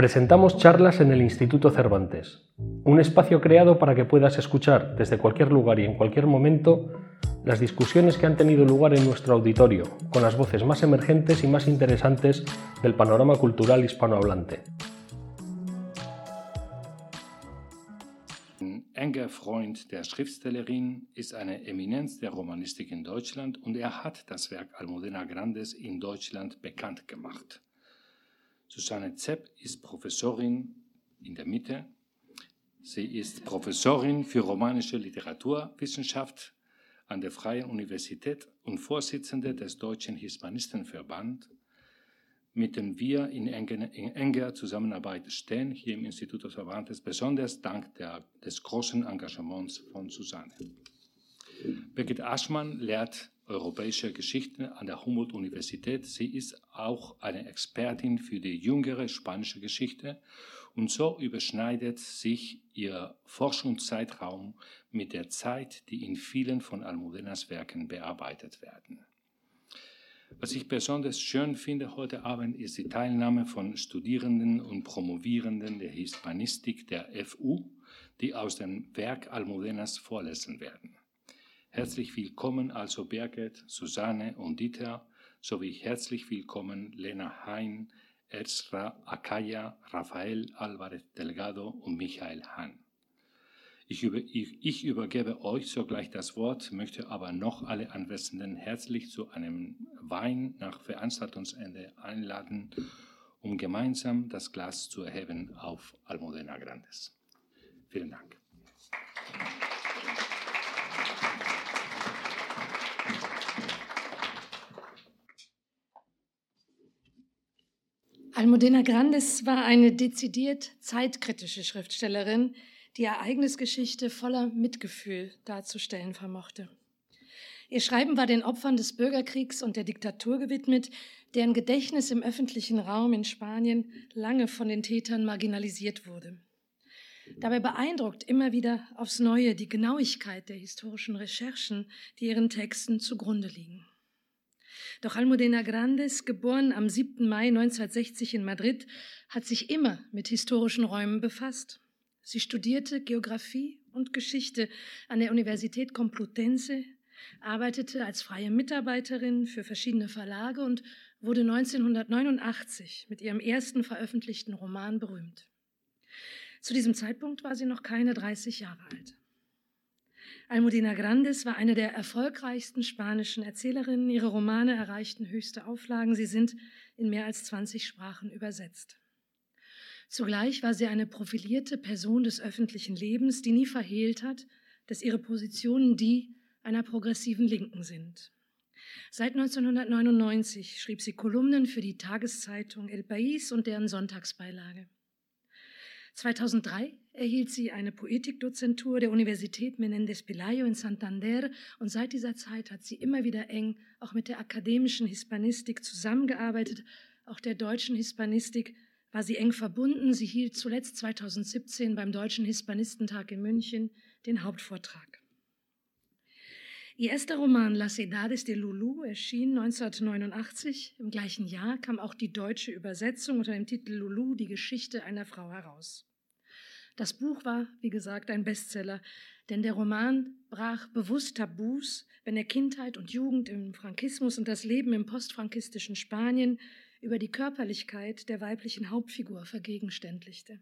Presentamos charlas en el Instituto Cervantes, un espacio creado para que puedas escuchar desde cualquier lugar y en cualquier momento las discusiones que han tenido lugar en nuestro auditorio, con las voces más emergentes y más interesantes del panorama cultural hispanohablante. Enger Freund der Schriftstellerin ist eine Eminenz der Romanistik in Deutschland und er hat das Werk Almudena Grandes in Deutschland bekannt gemacht. Susanne Zepp ist Professorin in der Mitte. Sie ist Professorin für romanische Literaturwissenschaft an der Freien Universität und Vorsitzende des Deutschen Hispanistenverband, mit dem wir in enger, Zusammenarbeit stehen, hier im Institut des Cervantes, besonders dank der, des großen Engagements von Susanne. Birgit Aschmann lehrt europäische Geschichte an der Humboldt-Universität. Sie ist auch eine Expertin für die jüngere spanische Geschichte und so überschneidet sich ihr Forschungszeitraum mit der Zeit, die in vielen von Almudenas Werken bearbeitet werden. Was ich besonders schön finde heute Abend ist die Teilnahme von Studierenden und Promovierenden der Hispanistik der FU, die aus dem Werk Almudenas vorlesen werden. Herzlich willkommen also Birgit, Susanne und Dieter, sowie herzlich willkommen Lena Hein, Ezra Akaya, Rafael Alvarez Delgado und Michael Hahn. Ich, über, ich, ich, übergebe euch sogleich das Wort, möchte aber noch alle Anwesenden herzlich zu einem Wein nach Veranstaltungsende einladen, um gemeinsam das Glas zu erheben auf Almudena Grandes. Vielen Dank. Almudena Grandes war eine dezidiert zeitkritische Schriftstellerin, die Ereignisgeschichte voller Mitgefühl darzustellen vermochte. Ihr Schreiben war den Opfern des Bürgerkriegs und der Diktatur gewidmet, deren Gedächtnis im öffentlichen Raum in Spanien lange von den Tätern marginalisiert wurde. Dabei beeindruckt immer wieder aufs Neue die Genauigkeit der historischen Recherchen, die ihren Texten zugrunde liegen. Doch Almudena Grandes, geboren am 7. Mai 1960 in Madrid, hat sich immer mit historischen Räumen befasst. Sie studierte Geographie und Geschichte an der Universität Complutense, arbeitete als freie Mitarbeiterin für verschiedene Verlage und wurde 1989 mit ihrem ersten veröffentlichten Roman berühmt. Zu diesem Zeitpunkt war sie noch keine 30 Jahre alt. Almudena Grandes war eine der erfolgreichsten spanischen Erzählerinnen. Ihre Romane erreichten höchste Auflagen. Sie sind in mehr als 20 Sprachen übersetzt. Zugleich war sie eine profilierte Person des öffentlichen Lebens, die nie verhehlt hat, dass ihre Positionen die einer progressiven Linken sind. Seit 1999 schrieb sie Kolumnen für die Tageszeitung El País und deren Sonntagsbeilage. 2003 erhielt sie eine Poetikdozentur der Universität Menéndez Pelayo in Santander und seit dieser Zeit hat sie immer wieder eng auch mit der akademischen Hispanistik zusammengearbeitet. Auch der deutschen Hispanistik war sie eng verbunden. Sie hielt zuletzt 2017 beim Deutschen Hispanistentag in München den Hauptvortrag. Ihr erster Roman Las Edades de Lulu erschien 1989. Im gleichen Jahr kam auch die deutsche Übersetzung unter dem Titel Lulu, die Geschichte einer Frau heraus. Das Buch war, wie gesagt, ein Bestseller, denn der Roman brach bewusst Tabus, wenn er Kindheit und Jugend im Frankismus und das Leben im postfrankistischen Spanien über die Körperlichkeit der weiblichen Hauptfigur vergegenständlichte.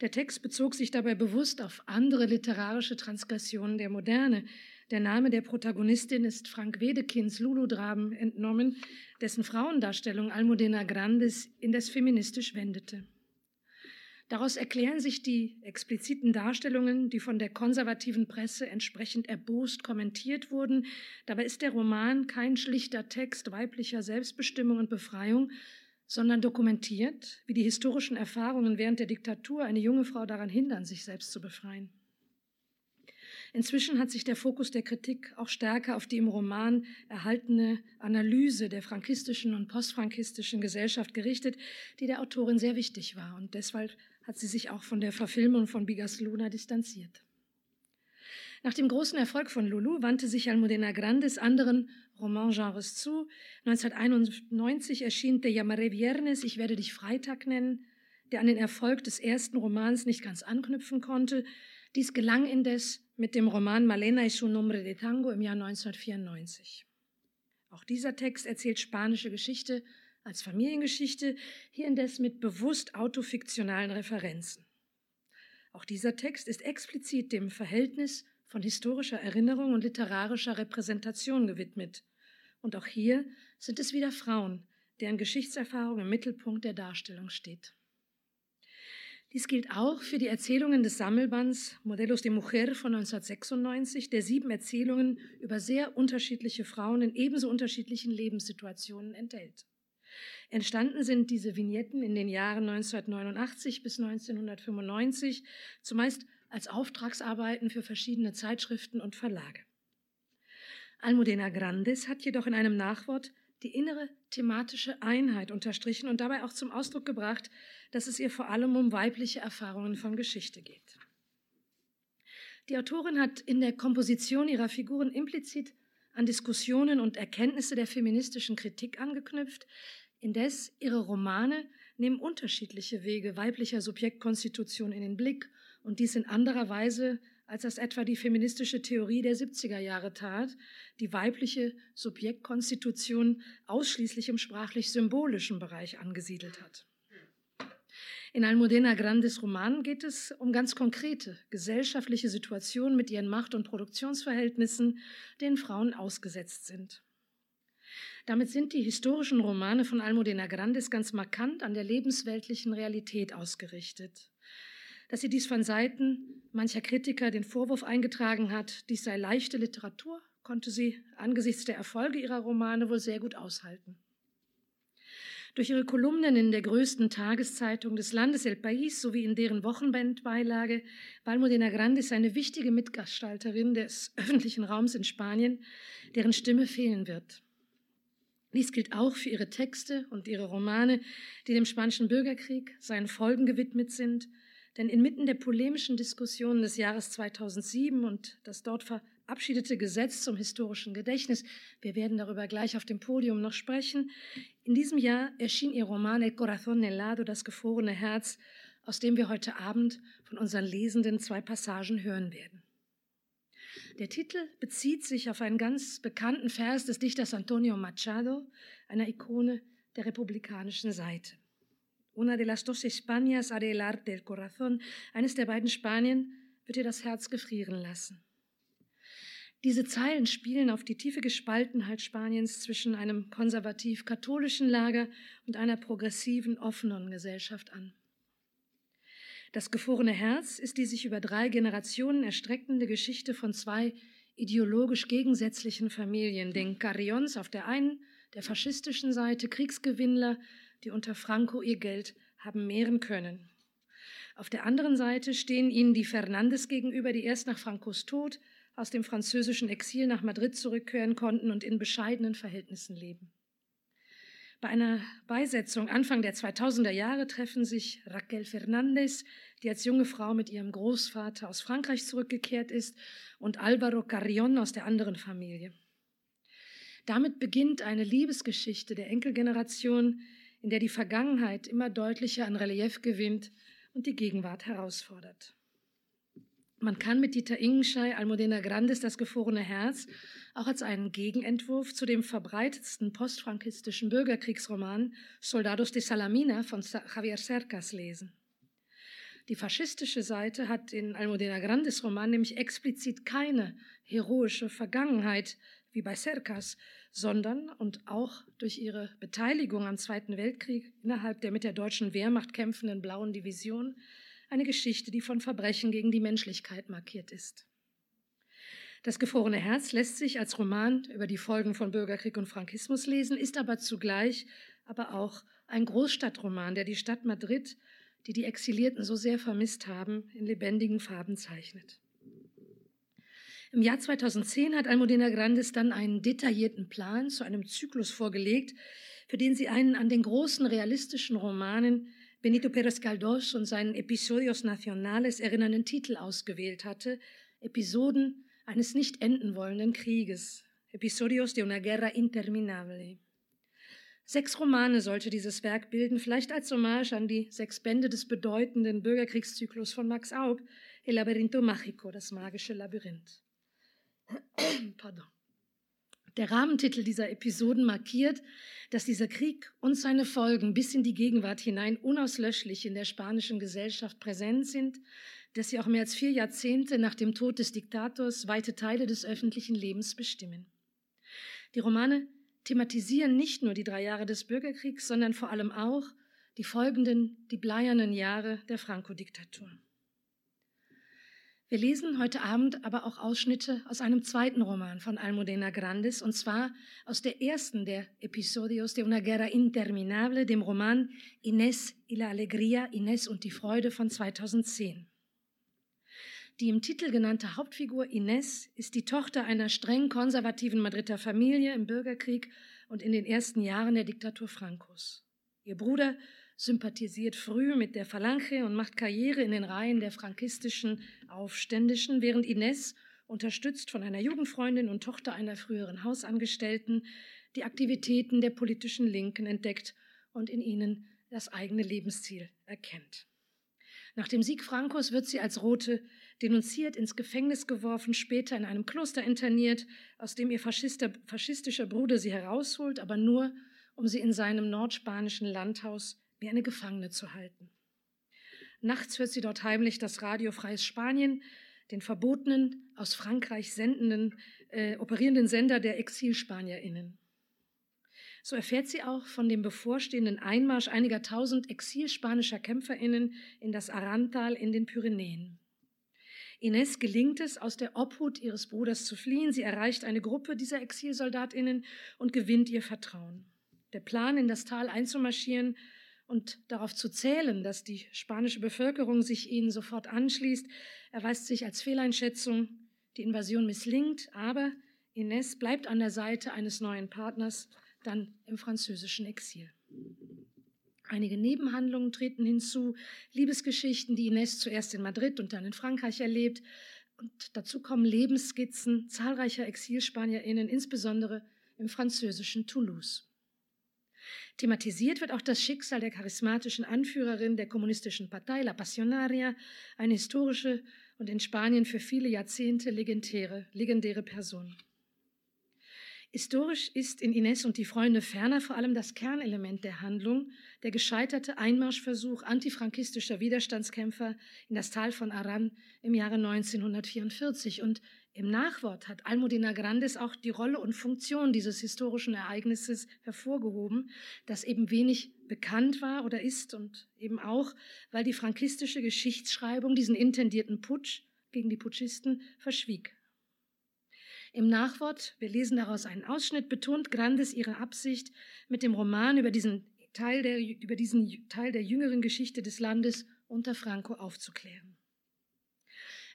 Der Text bezog sich dabei bewusst auf andere literarische Transgressionen der Moderne. Der Name der Protagonistin ist Frank Wedekins Lulu-Draben entnommen, dessen Frauendarstellung Almudena Grandes in das feministisch wendete. Daraus erklären sich die expliziten Darstellungen, die von der konservativen Presse entsprechend erbost kommentiert wurden. Dabei ist der Roman kein schlichter Text weiblicher Selbstbestimmung und Befreiung, sondern dokumentiert, wie die historischen Erfahrungen während der Diktatur eine junge Frau daran hindern, sich selbst zu befreien. Inzwischen hat sich der Fokus der Kritik auch stärker auf die im Roman erhaltene Analyse der frankistischen und postfrankistischen Gesellschaft gerichtet, die der Autorin sehr wichtig war. Und deshalb hat sie sich auch von der Verfilmung von Bigas Luna distanziert. Nach dem großen Erfolg von Lulu wandte sich Almudena Grandes anderen Romangenres zu. 1991 erschien Te llamaré Viernes, Ich werde dich Freitag nennen, der an den Erfolg des ersten Romans nicht ganz anknüpfen konnte. Dies gelang indes mit dem Roman Malena y su nombre de tango im Jahr 1994. Auch dieser Text erzählt spanische Geschichte als Familiengeschichte, hier indes mit bewusst autofiktionalen Referenzen. Auch dieser Text ist explizit dem Verhältnis von historischer Erinnerung und literarischer Repräsentation gewidmet. Und auch hier sind es wieder Frauen, deren Geschichtserfahrung im Mittelpunkt der Darstellung steht. Dies gilt auch für die Erzählungen des Sammelbands Modelos de Mujer von 1996, der sieben Erzählungen über sehr unterschiedliche Frauen in ebenso unterschiedlichen Lebenssituationen enthält. Entstanden sind diese Vignetten in den Jahren 1989 bis 1995, zumeist als Auftragsarbeiten für verschiedene Zeitschriften und Verlage. Almudena Grandes hat jedoch in einem Nachwort die innere thematische Einheit unterstrichen und dabei auch zum Ausdruck gebracht, dass es ihr vor allem um weibliche Erfahrungen von Geschichte geht. Die Autorin hat in der Komposition ihrer Figuren implizit an Diskussionen und Erkenntnisse der feministischen Kritik angeknüpft, indes ihre Romane nehmen unterschiedliche Wege weiblicher Subjektkonstitution in den Blick und dies in anderer Weise, als das etwa die feministische Theorie der 70er Jahre tat, die weibliche Subjektkonstitution ausschließlich im sprachlich-symbolischen Bereich angesiedelt hat. In Almudena Grandes Roman geht es um ganz konkrete gesellschaftliche Situationen mit ihren Macht- und Produktionsverhältnissen, denen Frauen ausgesetzt sind. Damit sind die historischen Romane von Almudena Grandes ganz markant an der lebensweltlichen Realität ausgerichtet. Dass sie dies von Seiten mancher Kritiker den Vorwurf eingetragen hat, dies sei leichte Literatur, konnte sie angesichts der Erfolge ihrer Romane wohl sehr gut aushalten. Durch ihre Kolumnen in der größten Tageszeitung des Landes El País sowie in deren Wochenbandbeilage war Almudena Grandes eine wichtige Mitgestalterin des öffentlichen Raums in Spanien, deren Stimme fehlen wird. Dies gilt auch für ihre Texte und ihre Romane, die dem spanischen Bürgerkrieg, seinen Folgen gewidmet sind, denn inmitten der polemischen Diskussionen des Jahres 2007 und das dort verabschiedete Gesetz zum historischen Gedächtnis, wir werden darüber gleich auf dem Podium noch sprechen, in diesem Jahr erschien ihr Roman El Corazón Helado, das gefrorene Herz, aus dem wir heute Abend von unseren Lesenden zwei Passagen hören werden. Der Titel bezieht sich auf einen ganz bekannten Vers des Dichters Antonio Machado, einer Ikone der republikanischen Seite. Una de las dos Españas haré el arte del corazón. Eines der beiden Spanien wird ihr das Herz gefrieren lassen. Diese Zeilen spielen auf die tiefe Gespaltenheit Spaniens zwischen einem konservativ-katholischen Lager und einer progressiven, offenen Gesellschaft an. Das gefrorene Herz ist die sich über drei Generationen erstreckende Geschichte von zwei ideologisch gegensätzlichen Familien, den Carrions auf der einen, der faschistischen Seite, Kriegsgewinnler, die unter Franco ihr Geld haben mehren können. Auf der anderen Seite stehen ihnen die Fernandes gegenüber, die erst nach Francos Tod aus dem französischen Exil nach Madrid zurückkehren konnten und in bescheidenen Verhältnissen leben. Bei einer Beisetzung Anfang der 2000er Jahre treffen sich Raquel Fernandez, die als junge Frau mit ihrem Großvater aus Frankreich zurückgekehrt ist, und Alvaro Carrion aus der anderen Familie. Damit beginnt eine Liebesgeschichte der Enkelgeneration, in der die Vergangenheit immer deutlicher an Relief gewinnt und die Gegenwart herausfordert. Man kann mit Dieter Ingenschei Almudena Grandes das gefrorene Herz auch als einen Gegenentwurf zu dem verbreitetsten postfrankistischen Bürgerkriegsroman Soldados de Salamina von Javier Cercas lesen. Die faschistische Seite hat in Almudena Grandes Roman nämlich explizit keine heroische Vergangenheit wie bei Cercas, sondern und auch durch ihre Beteiligung am Zweiten Weltkrieg innerhalb der mit der deutschen Wehrmacht kämpfenden Blauen Division eine Geschichte, die von Verbrechen gegen die Menschlichkeit markiert ist. Das gefrorene Herz lässt sich als Roman über die Folgen von Bürgerkrieg und Frankismus lesen, ist aber zugleich aber auch ein Großstadtroman, der die Stadt Madrid, die die Exilierten so sehr vermisst haben, in lebendigen Farben zeichnet. Im Jahr 2010 hat Almudena Grandes dann einen detaillierten Plan zu einem Zyklus vorgelegt, für den sie einen an den großen realistischen Romanen Benito Pérez Galdós und seinen Episodios Nacionales erinnernden Titel ausgewählt hatte, Episoden eines nicht enden wollenden Krieges, Episodios de una guerra interminable. Sechs Romane sollte dieses Werk bilden, vielleicht als Hommage an die sechs Bände des bedeutenden Bürgerkriegszyklus von Max Aub, El Laberinto Mágico, das magische Labyrinth. Pardon. Der Rahmentitel dieser Episoden markiert, dass dieser Krieg und seine Folgen bis in die Gegenwart hinein unauslöschlich in der spanischen Gesellschaft präsent sind, dass sie auch mehr als vier Jahrzehnte nach dem Tod des Diktators weite Teile des öffentlichen Lebens bestimmen. Die Romane thematisieren nicht nur die drei Jahre des Bürgerkriegs, sondern vor allem auch die folgenden, die bleiernen Jahre der Franco-Diktatur. Wir lesen heute Abend aber auch Ausschnitte aus einem zweiten Roman von Almudena Grandes, und zwar aus der ersten der Episodios de una guerra interminable, dem Roman Inés y la Alegría, Inés und die Freude von 2010. Die im Titel genannte Hauptfigur Inés ist die Tochter einer streng konservativen Madrider Familie im Bürgerkrieg und in den ersten Jahren der Diktatur Francos. Ihr Bruder sympathisiert früh mit der Phalange und macht Karriere in den Reihen der frankistischen Aufständischen, während Inés, unterstützt von einer Jugendfreundin und Tochter einer früheren Hausangestellten, die Aktivitäten der politischen Linken entdeckt und in ihnen das eigene Lebensziel erkennt. Nach dem Sieg Frankos wird sie als Rote denunziert, ins Gefängnis geworfen, später in einem Kloster interniert, aus dem ihr faschistischer Bruder sie herausholt, aber nur, um sie in seinem nordspanischen Landhaus wie eine Gefangene zu halten. Nachts hört sie dort heimlich das Radio Freies Spanien, den verbotenen, aus Frankreich sendenden, äh, operierenden Sender der ExilspanierInnen. So erfährt sie auch von dem bevorstehenden Einmarsch einiger tausend exilspanischer KämpferInnen in das Arantal in den Pyrenäen. Ines gelingt es, aus der Obhut ihres Bruders zu fliehen. Sie erreicht eine Gruppe dieser ExilsoldatInnen und gewinnt ihr Vertrauen. Der Plan, in das Tal einzumarschieren und darauf zu zählen, dass die spanische Bevölkerung sich ihnen sofort anschließt, erweist sich als Fehleinschätzung. Die Invasion misslingt, aber Ines bleibt an der Seite eines neuen Partners, dann im französischen Exil. Einige Nebenhandlungen treten hinzu, Liebesgeschichten, die Ines zuerst in Madrid und dann in Frankreich erlebt. Und dazu kommen Lebensskizzen zahlreicher ExilspanierInnen, insbesondere im französischen Toulouse. Thematisiert wird auch das Schicksal der charismatischen Anführerin der kommunistischen Partei, La Pasionaria, eine historische und in Spanien für viele Jahrzehnte legendäre, legendäre Person. Historisch ist in Ines und die Freunde ferner vor allem das Kernelement der Handlung, der gescheiterte Einmarschversuch antifrankistischer Widerstandskämpfer in das Tal von Aran im Jahre 1944. Und im Nachwort hat Almudena Grandes auch die Rolle und Funktion dieses historischen Ereignisses hervorgehoben, das eben wenig bekannt war oder ist und eben auch, weil die frankistische Geschichtsschreibung diesen intendierten Putsch gegen die Putschisten verschwieg. Im Nachwort, wir lesen daraus einen Ausschnitt, betont Grandes ihre Absicht, mit dem Roman über diesen Teil der, über diesen Teil der jüngeren Geschichte des Landes unter Franco aufzuklären.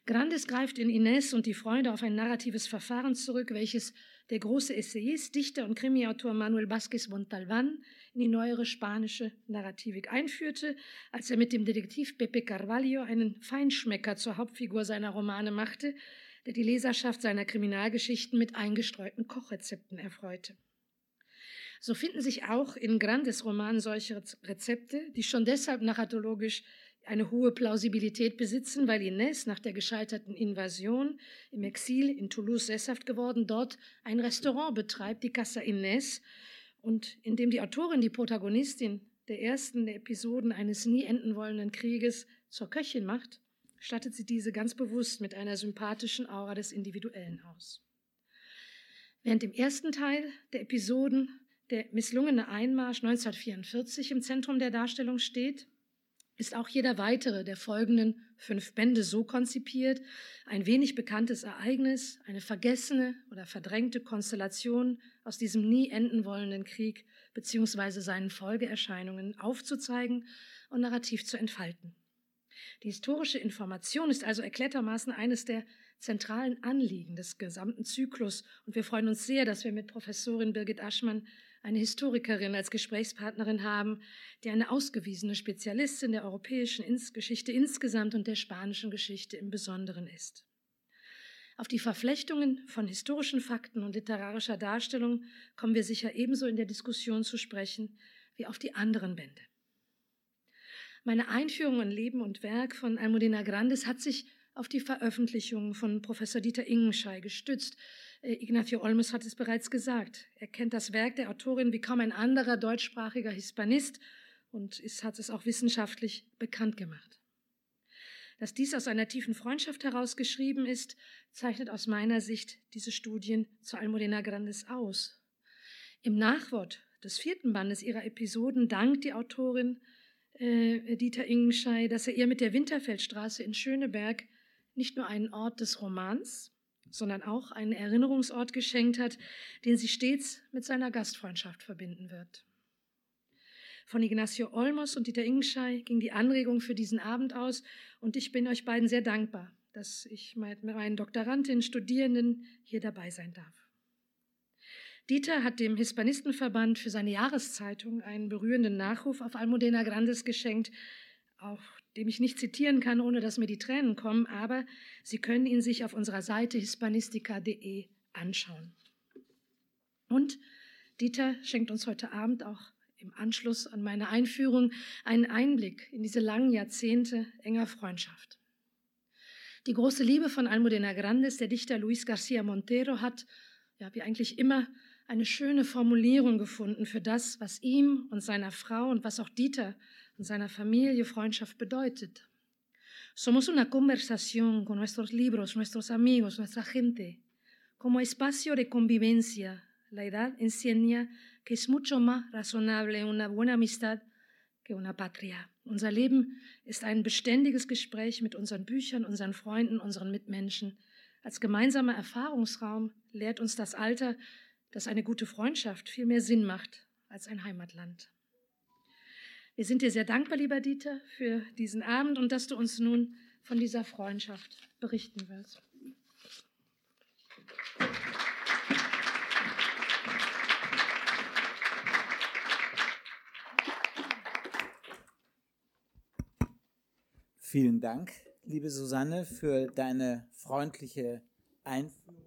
Grandes greift in Ines und die Freunde auf ein narratives Verfahren zurück, welches der große Essayist, Dichter und Krimiautor Manuel Vázquez Montalbán in die neuere spanische Narrativik einführte, als er mit dem Detektiv Pepe Carvalho einen Feinschmecker zur Hauptfigur seiner Romane machte, der die Leserschaft seiner Kriminalgeschichten mit eingestreuten Kochrezepten erfreute. So finden sich auch in Grandes Roman solche Rezepte, die schon deshalb narratologisch eine hohe Plausibilität besitzen, weil Ines nach der gescheiterten Invasion im Exil in Toulouse sesshaft geworden, dort ein Restaurant betreibt, die Casa Ines, und in dem die Autorin, die Protagonistin der ersten Episoden eines nie enden wollenden Krieges zur Köchin macht, stattet sie diese ganz bewusst mit einer sympathischen Aura des Individuellen aus. Während im ersten Teil der Episoden der misslungene Einmarsch 1944 im Zentrum der Darstellung steht, ist auch jeder weitere der folgenden fünf Bände so konzipiert, ein wenig bekanntes Ereignis, eine vergessene oder verdrängte Konstellation aus diesem nie enden wollenden Krieg beziehungsweise seinen Folgeerscheinungen aufzuzeigen und narrativ zu entfalten. Die historische Information ist also erklärtermaßen eines der zentralen Anliegen des gesamten Zyklus. Und wir freuen uns sehr, dass wir mit Professorin Birgit Aschmann eine Historikerin als Gesprächspartnerin haben, die eine ausgewiesene Spezialistin der europäischen Geschichte insgesamt und der spanischen Geschichte im Besonderen ist. Auf die Verflechtungen von historischen Fakten und literarischer Darstellung kommen wir sicher ebenso in der Diskussion zu sprechen wie auf die anderen Bände. Meine Einführung in Leben und Werk von Almudena Grandes hat sich auf die Veröffentlichungen von Professor Dieter Ingenschei gestützt. Äh, Ignacio Olmos hat es bereits gesagt. Er kennt das Werk der Autorin wie kaum ein anderer deutschsprachiger Hispanist und ist, hat es auch wissenschaftlich bekannt gemacht. Dass dies aus einer tiefen Freundschaft herausgeschrieben ist, zeichnet aus meiner Sicht diese Studien zu Almudena Grandes aus. Im Nachwort des vierten Bandes ihrer Episoden dankt die Autorin äh, Dieter Ingenschei, dass er ihr mit der Winterfeldstraße in Schöneberg nicht nur einen Ort des Romans, sondern auch einen Erinnerungsort geschenkt hat, den sie stets mit seiner Gastfreundschaft verbinden wird. Von Ignacio Olmos und Dieter Ingenschei ging die Anregung für diesen Abend aus und ich bin euch beiden sehr dankbar, dass ich mit meinen Doktorandinnen, Studierenden hier dabei sein darf. Dieter hat dem Hispanistenverband für seine Jahreszeitung einen berührenden Nachruf auf Almudena Grandes geschenkt, auf dem ich nicht zitieren kann, ohne dass mir die Tränen kommen, aber Sie können ihn sich auf unserer Seite hispanistica.de anschauen. Und Dieter schenkt uns heute Abend auch im Anschluss an meine Einführung einen Einblick in diese langen Jahrzehnte enger Freundschaft. Die große Liebe von Almudena Grandes, der Dichter Luis García Montero, hat, ja, wie eigentlich immer, eine schöne Formulierung gefunden für das, was ihm und seiner Frau und was auch Dieter und seiner Familie Freundschaft bedeutet. Somos una conversación con nuestros libros, nuestros amigos, nuestra gente, como espacio de convivencia. La edad enseña que es mucho más razonable una buena amistad que una patria. Unser Leben ist ein beständiges Gespräch mit unseren Büchern, unseren Freunden, unseren Mitmenschen. Als gemeinsamer Erfahrungsraum lehrt uns das Alter, dass eine gute Freundschaft viel mehr Sinn macht als ein Heimatland. Wir sind dir sehr dankbar, lieber Dieter, für diesen Abend und dass du uns nun von dieser Freundschaft berichten wirst. Vielen Dank, liebe Susanne, für deine freundliche Einführung.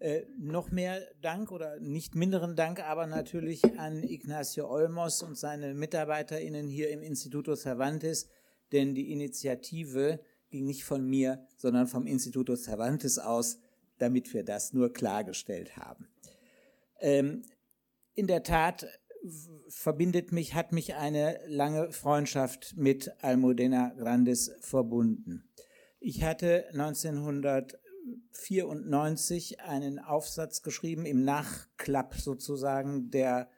Äh, noch mehr Dank oder nicht minderen Dank aber natürlich an Ignacio Olmos und seine MitarbeiterInnen hier im Instituto Cervantes, denn die Initiative ging nicht von mir, sondern vom Instituto Cervantes aus, damit wir das nur klargestellt haben. Ähm, in der Tat verbindet mich, hat mich eine lange Freundschaft mit Almudena Grandes verbunden. Ich hatte 1900 1994 einen Aufsatz geschrieben im Nachklapp sozusagen der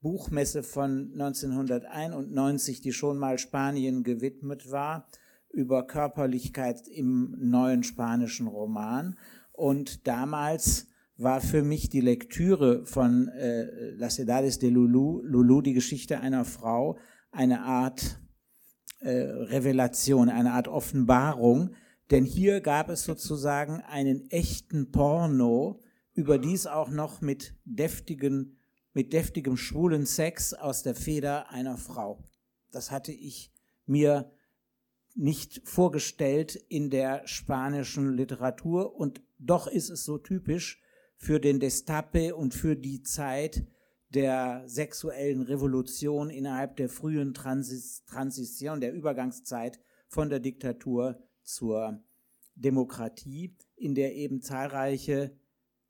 Buchmesse von 1991, die schon mal Spanien gewidmet war, über Körperlichkeit im neuen spanischen Roman. Und damals war für mich die Lektüre von äh, Las Edades de Lulu, Lulu, die Geschichte einer Frau, eine Art äh, Revelation, eine Art Offenbarung, denn hier gab es sozusagen einen echten Porno, überdies auch noch mit deftigen, mit deftigem schwulen Sex aus der Feder einer Frau. Das hatte ich mir nicht vorgestellt in der spanischen Literatur und doch ist es so typisch für den Destape und für die Zeit der sexuellen Revolution innerhalb der frühen Transition, der Übergangszeit von der Diktatur zur Demokratie, in der eben zahlreiche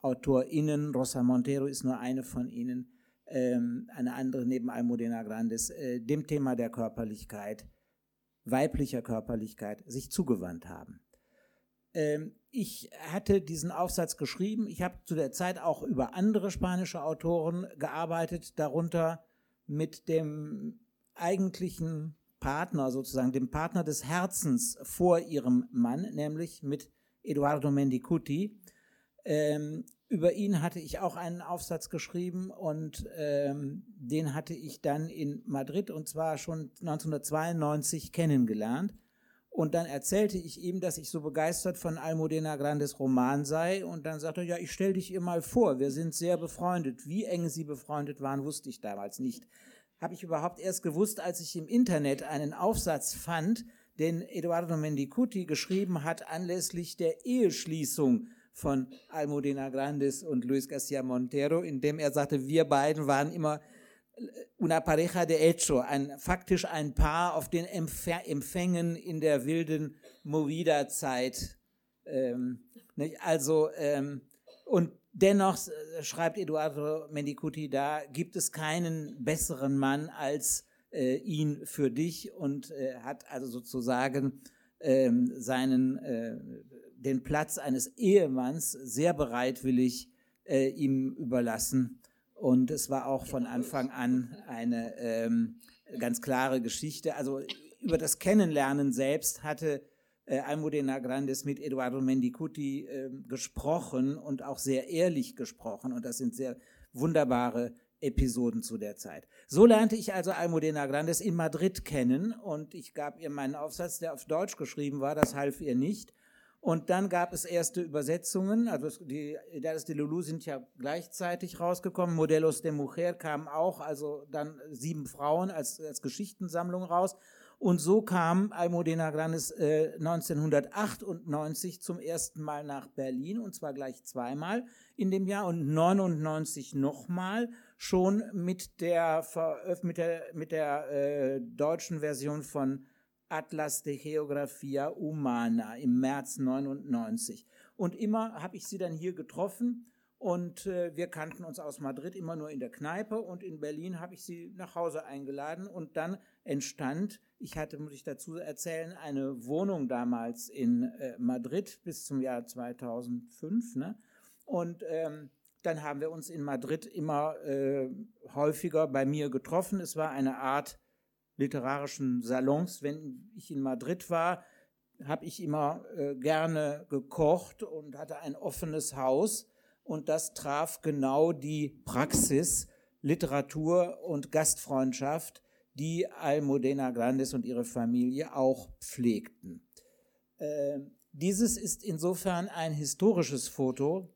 AutorInnen, Rosa Montero ist nur eine von ihnen, ähm, eine andere neben Almudena Grandes, äh, dem Thema der Körperlichkeit, weiblicher Körperlichkeit, sich zugewandt haben. Ähm, ich hatte diesen Aufsatz geschrieben. Ich habe zu der Zeit auch über andere spanische Autoren gearbeitet, darunter mit dem eigentlichen Partner, sozusagen dem Partner des Herzens vor ihrem Mann, nämlich mit Eduardo Mendicuti. Ähm, über ihn hatte ich auch einen Aufsatz geschrieben und ähm, den hatte ich dann in Madrid und zwar schon 1992 kennengelernt. Und dann erzählte ich ihm, dass ich so begeistert von Almudena Grandes Roman sei. Und dann sagte er, ja, ich stell dich ihr mal vor, wir sind sehr befreundet. Wie eng sie befreundet waren, wusste ich damals nicht habe ich überhaupt erst gewusst, als ich im Internet einen Aufsatz fand, den Eduardo Mendicuti geschrieben hat anlässlich der Eheschließung von Almudena Grandes und Luis Garcia Montero, in dem er sagte, wir beiden waren immer äh, una pareja de hecho, ein, faktisch ein Paar auf den Empfängen in der wilden Movida-Zeit. Ähm, also, ähm, und dennoch äh, schreibt Eduardo Mendicuti, da gibt es keinen besseren Mann als äh, ihn für dich und äh, hat also sozusagen ähm, seinen, äh, den Platz eines Ehemanns sehr bereitwillig äh, ihm überlassen. Und es war auch von Anfang an eine ähm, ganz klare Geschichte. Also über das Kennenlernen selbst hatte äh, Almudena Grandes mit Eduardo Mendicuti äh, gesprochen und auch sehr ehrlich gesprochen. Und das sind sehr wunderbare Episoden zu der Zeit. So lernte ich also Almudena Grandes in Madrid kennen und ich gab ihr meinen Aufsatz, der auf Deutsch geschrieben war, das half ihr nicht. Und dann gab es erste Übersetzungen, also die Ideales de Lulu sind ja gleichzeitig rausgekommen, Modelos de Mujer kamen auch, also dann sieben Frauen als, als Geschichtensammlung raus. Und so kam Almudena Grandes äh, 1998 zum ersten Mal nach Berlin, und zwar gleich zweimal in dem Jahr und 99 nochmal schon mit der, mit der, mit der äh, deutschen Version von Atlas de Geographia Humana im März 99. Und immer habe ich sie dann hier getroffen und äh, wir kannten uns aus Madrid immer nur in der Kneipe und in Berlin habe ich sie nach Hause eingeladen und dann entstand, ich hatte, muss ich dazu erzählen, eine Wohnung damals in äh, Madrid bis zum Jahr 2005. Ne? Und ähm, dann haben wir uns in Madrid immer äh, häufiger bei mir getroffen. Es war eine Art literarischen Salons. Wenn ich in Madrid war, habe ich immer äh, gerne gekocht und hatte ein offenes Haus. Und das traf genau die Praxis Literatur und Gastfreundschaft, die Almudena Grandes und ihre Familie auch pflegten. Äh, dieses ist insofern ein historisches Foto,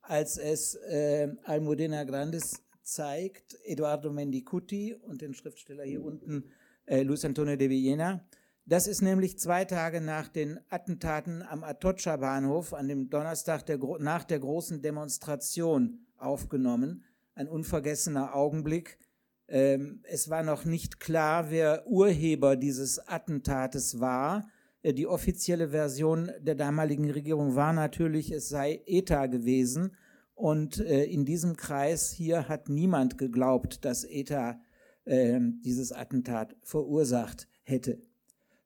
als es äh, Almudena Grandes zeigt, Eduardo Mendicuti und den Schriftsteller hier unten, äh, Luis Antonio de Villena. Das ist nämlich zwei Tage nach den Attentaten am Atocha Bahnhof an dem Donnerstag der, nach der großen Demonstration aufgenommen. Ein unvergessener Augenblick. Ähm, es war noch nicht klar, wer Urheber dieses Attentates war. Äh, die offizielle Version der damaligen Regierung war natürlich, es sei ETA gewesen. Und äh, in diesem Kreis hier hat niemand geglaubt, dass ETA äh, dieses Attentat verursacht hätte.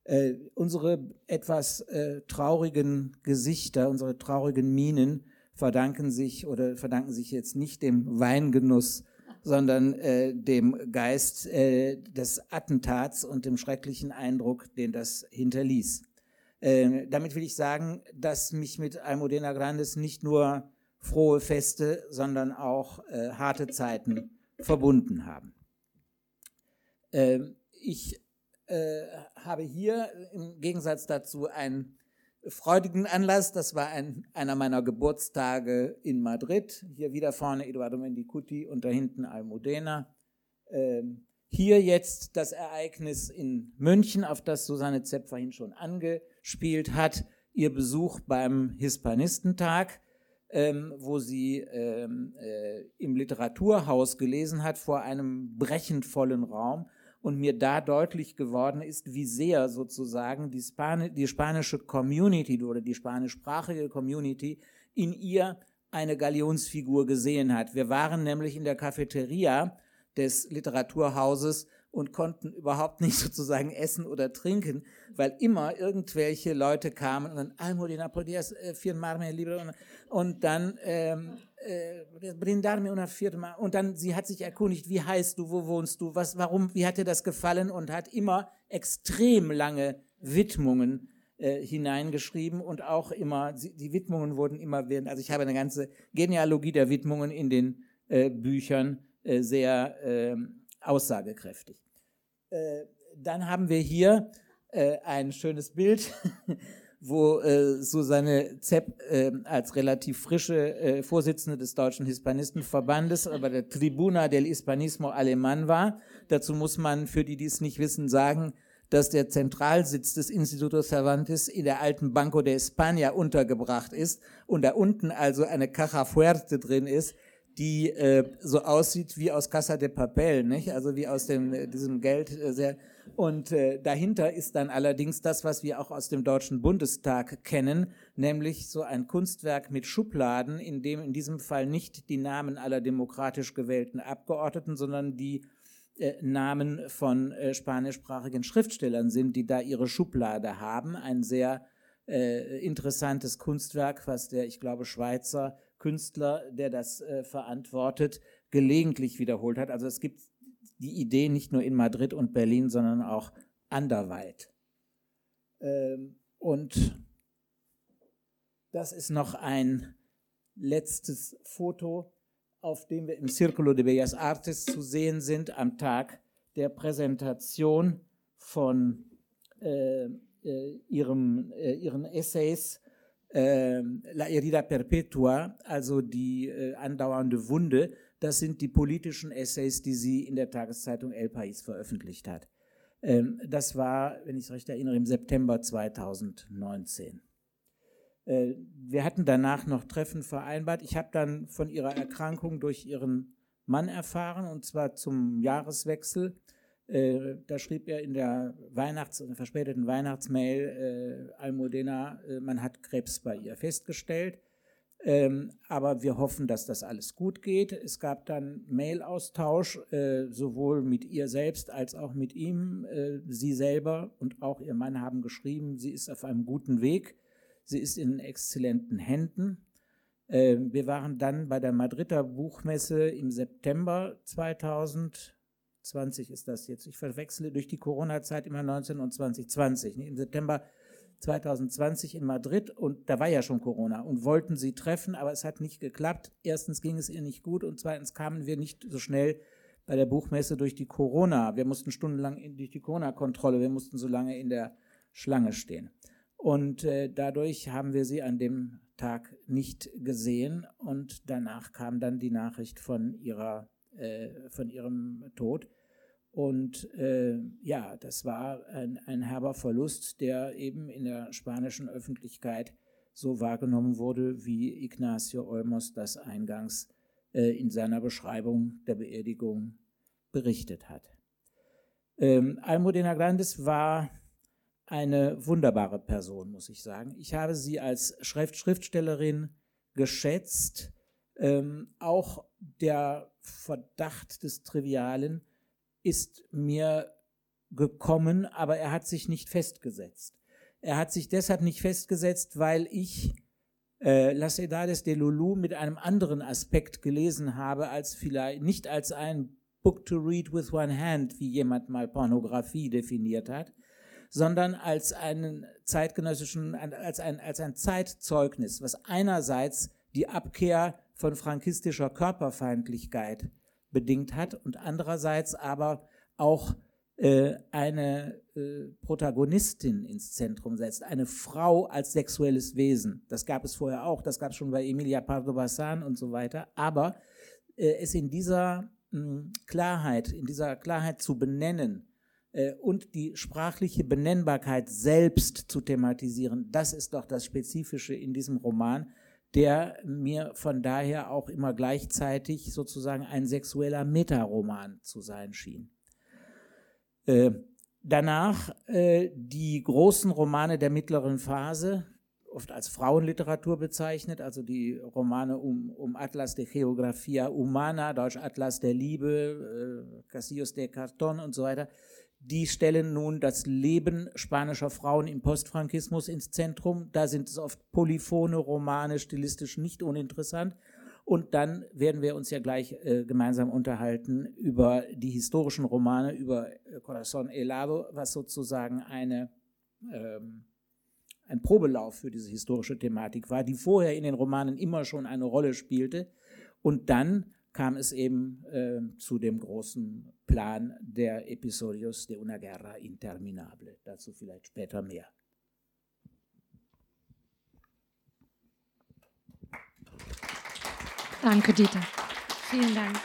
Äh, unsere etwas äh, traurigen Gesichter, unsere traurigen Mienen verdanken sich oder verdanken sich jetzt nicht dem Weingenuss, sondern äh, dem Geist äh, des Attentats und dem schrecklichen Eindruck, den das hinterließ. Äh, damit will ich sagen, dass mich mit Almudena Grandes nicht nur frohe Feste, sondern auch äh, harte Zeiten verbunden haben. Ich äh, habe hier im Gegensatz dazu einen freudigen Anlass. Das war ein, einer meiner Geburtstage in Madrid. Hier wieder vorne Eduardo Mendicuti und da hinten Almudena. Ähm, hier jetzt das Ereignis in München, auf das Susanne Zepp vorhin schon angespielt hat, ihr Besuch beim Hispanistentag, ähm, wo sie ähm, äh, im Literaturhaus gelesen hat vor einem brechend vollen Raum und mir da deutlich geworden ist, wie sehr sozusagen die, Spani die spanische Community oder die spanischsprachige Community in ihr eine Galionsfigur gesehen hat. Wir waren nämlich in der Cafeteria des Literaturhauses und konnten überhaupt nicht sozusagen essen oder trinken, weil immer irgendwelche Leute kamen und dann Almudena podías äh, firmarme libro und dann ähm, äh, brindarme una firma und dann sie hat sich erkundigt, wie heißt du, wo wohnst du, was, warum, wie hat dir das gefallen und hat immer extrem lange Widmungen äh, hineingeschrieben und auch immer, die Widmungen wurden immer werden, also ich habe eine ganze Genealogie der Widmungen in den äh, Büchern äh, sehr ähm, aussagekräftig. Äh, dann haben wir hier äh, ein schönes Bild, wo äh, Susanne Zepp äh, als relativ frische äh, Vorsitzende des Deutschen Hispanistenverbandes bei der Tribuna del Hispanismo Alemán war. Dazu muss man, für die, die es nicht wissen, sagen, dass der Zentralsitz des Instituto Cervantes in der alten Banco de España untergebracht ist und da unten also eine Caja Fuerte drin ist, die äh, so aussieht wie aus Casa de Papel, nicht? also wie aus dem, äh, diesem Geld äh, sehr. Und äh, dahinter ist dann allerdings das, was wir auch aus dem Deutschen Bundestag kennen, nämlich so ein Kunstwerk mit Schubladen, in dem in diesem Fall nicht die Namen aller demokratisch gewählten Abgeordneten, sondern die äh, Namen von äh, spanischsprachigen Schriftstellern sind, die da ihre Schublade haben. Ein sehr äh, interessantes Kunstwerk, was der, ich glaube, Schweizer Künstler, der das äh, verantwortet, gelegentlich wiederholt hat. Also es gibt die Idee nicht nur in Madrid und Berlin, sondern auch anderweit. Ähm, und das ist noch ein letztes Foto auf dem wir im Círculo de Bellas Artes zu sehen sind am Tag der Präsentation von äh, äh, ihrem, äh, ihren Essays äh, La herida perpetua, also die äh, andauernde Wunde. Das sind die politischen Essays, die sie in der Tageszeitung El País veröffentlicht hat. Ähm, das war, wenn ich es recht erinnere, im September 2019. Äh, wir hatten danach noch Treffen vereinbart. Ich habe dann von ihrer Erkrankung durch ihren Mann erfahren, und zwar zum Jahreswechsel. Äh, da schrieb er in der Weihnachts-, verspäteten Weihnachtsmail äh, Almudena, äh, man hat Krebs bei ihr festgestellt. Ähm, aber wir hoffen, dass das alles gut geht. Es gab dann Mail-Austausch, äh, sowohl mit ihr selbst als auch mit ihm. Äh, sie selber und auch ihr Mann haben geschrieben, sie ist auf einem guten Weg. Sie ist in exzellenten Händen. Ähm, wir waren dann bei der Madrider Buchmesse im September 2020 ist das jetzt. Ich verwechsle durch die Corona-Zeit immer 19 und 2020. Im September 2020 in Madrid und da war ja schon Corona und wollten sie treffen, aber es hat nicht geklappt. Erstens ging es ihr nicht gut und zweitens kamen wir nicht so schnell bei der Buchmesse durch die Corona. Wir mussten stundenlang durch die Corona-Kontrolle, wir mussten so lange in der Schlange stehen. Und äh, dadurch haben wir sie an dem Tag nicht gesehen und danach kam dann die Nachricht von ihrer, äh, von ihrem Tod. Und äh, ja, das war ein, ein herber Verlust, der eben in der spanischen Öffentlichkeit so wahrgenommen wurde, wie Ignacio Olmos das eingangs äh, in seiner Beschreibung der Beerdigung berichtet hat. Ähm, Almudena Grandes war eine wunderbare Person, muss ich sagen. Ich habe sie als Schrift Schriftstellerin geschätzt. Ähm, auch der Verdacht des Trivialen ist mir gekommen, aber er hat sich nicht festgesetzt. Er hat sich deshalb nicht festgesetzt, weil ich äh, Las Edades de Lulu mit einem anderen Aspekt gelesen habe, als vielleicht nicht als ein Book to read with one hand, wie jemand mal Pornografie definiert hat, sondern als einen zeitgenössischen, als ein, als ein Zeitzeugnis, was einerseits die Abkehr von frankistischer Körperfeindlichkeit bedingt hat und andererseits aber auch äh, eine äh, Protagonistin ins Zentrum setzt, eine Frau als sexuelles Wesen. Das gab es vorher auch, das gab es schon bei Emilia Pardo Bazan und so weiter, aber äh, es in dieser mh, hm, Klarheit, in dieser Klarheit zu benennen, äh, und die sprachliche Benennbarkeit selbst zu thematisieren, das ist doch das Spezifische in diesem Roman, der mir von daher auch immer gleichzeitig sozusagen ein sexueller Metaroman zu sein schien. Äh, danach äh, die großen Romane der mittleren Phase, oft als Frauenliteratur bezeichnet, also die Romane um, um Atlas de Geografia Humana, Deutsch Atlas der Liebe, äh, Casillos de Carton und so weiter, die stellen nun das Leben spanischer Frauen im Postfrankismus ins Zentrum. Da sind es oft polyphone Romane, stilistisch nicht uninteressant. Und dann werden wir uns ja gleich äh, gemeinsam unterhalten über die historischen Romane, über äh, Corazon Helado, was sozusagen eine, ähm, ein Probelauf für diese historische Thematik war, die vorher in den Romanen immer schon eine Rolle spielte. Und dann kam es eben äh, zu dem großen Plan der Episodios de una guerra interminable. Dazu vielleicht später mehr. Danke, Dieter. Vielen Dank.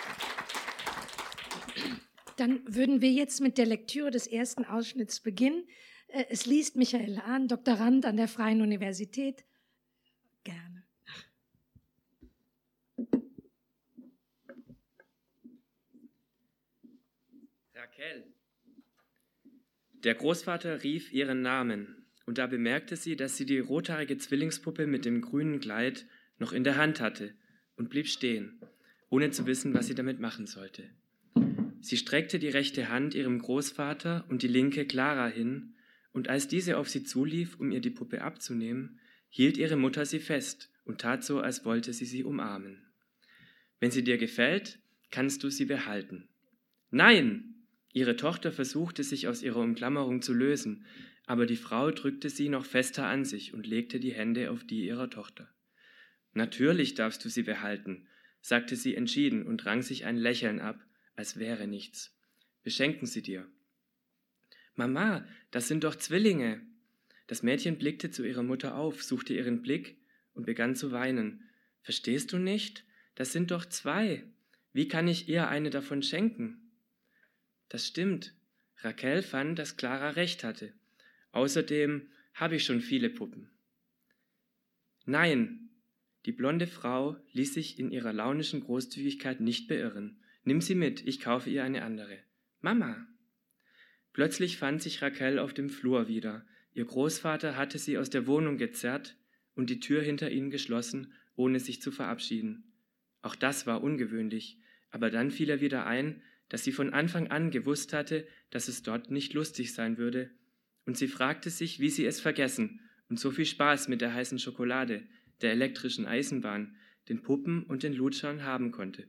Dann würden wir jetzt mit der Lektüre des ersten Ausschnitts beginnen. Äh, es liest Michael Hahn, Doktorand an der Freien Universität. Gerne. Raquel. Der Großvater rief ihren Namen, und da bemerkte sie, dass sie die rothaarige Zwillingspuppe mit dem grünen Kleid noch in der Hand hatte und blieb stehen, ohne zu wissen, was sie damit machen sollte. Sie streckte die rechte Hand ihrem Großvater und die linke Clara hin, und als diese auf sie zulief, um ihr die Puppe abzunehmen, hielt ihre Mutter sie fest und tat so, als wollte sie sie umarmen. Wenn sie dir gefällt, kannst du sie behalten. Nein! Ihre Tochter versuchte sich aus ihrer Umklammerung zu lösen, aber die Frau drückte sie noch fester an sich und legte die Hände auf die ihrer Tochter. Natürlich darfst du sie behalten, sagte sie entschieden und rang sich ein Lächeln ab, als wäre nichts. Beschenken sie dir. Mama, das sind doch Zwillinge. Das Mädchen blickte zu ihrer Mutter auf, suchte ihren Blick und begann zu weinen. Verstehst du nicht? Das sind doch zwei. Wie kann ich ihr eine davon schenken? Das stimmt. Raquel fand, dass Clara recht hatte. Außerdem habe ich schon viele Puppen. Nein, die blonde Frau ließ sich in ihrer launischen Großzügigkeit nicht beirren. Nimm sie mit, ich kaufe ihr eine andere. Mama! Plötzlich fand sich Raquel auf dem Flur wieder. Ihr Großvater hatte sie aus der Wohnung gezerrt und die Tür hinter ihnen geschlossen, ohne sich zu verabschieden. Auch das war ungewöhnlich, aber dann fiel er wieder ein, dass sie von Anfang an gewusst hatte, dass es dort nicht lustig sein würde, und sie fragte sich, wie sie es vergessen. Und so viel Spaß mit der heißen Schokolade, der elektrischen Eisenbahn, den Puppen und den Lutschern haben konnte.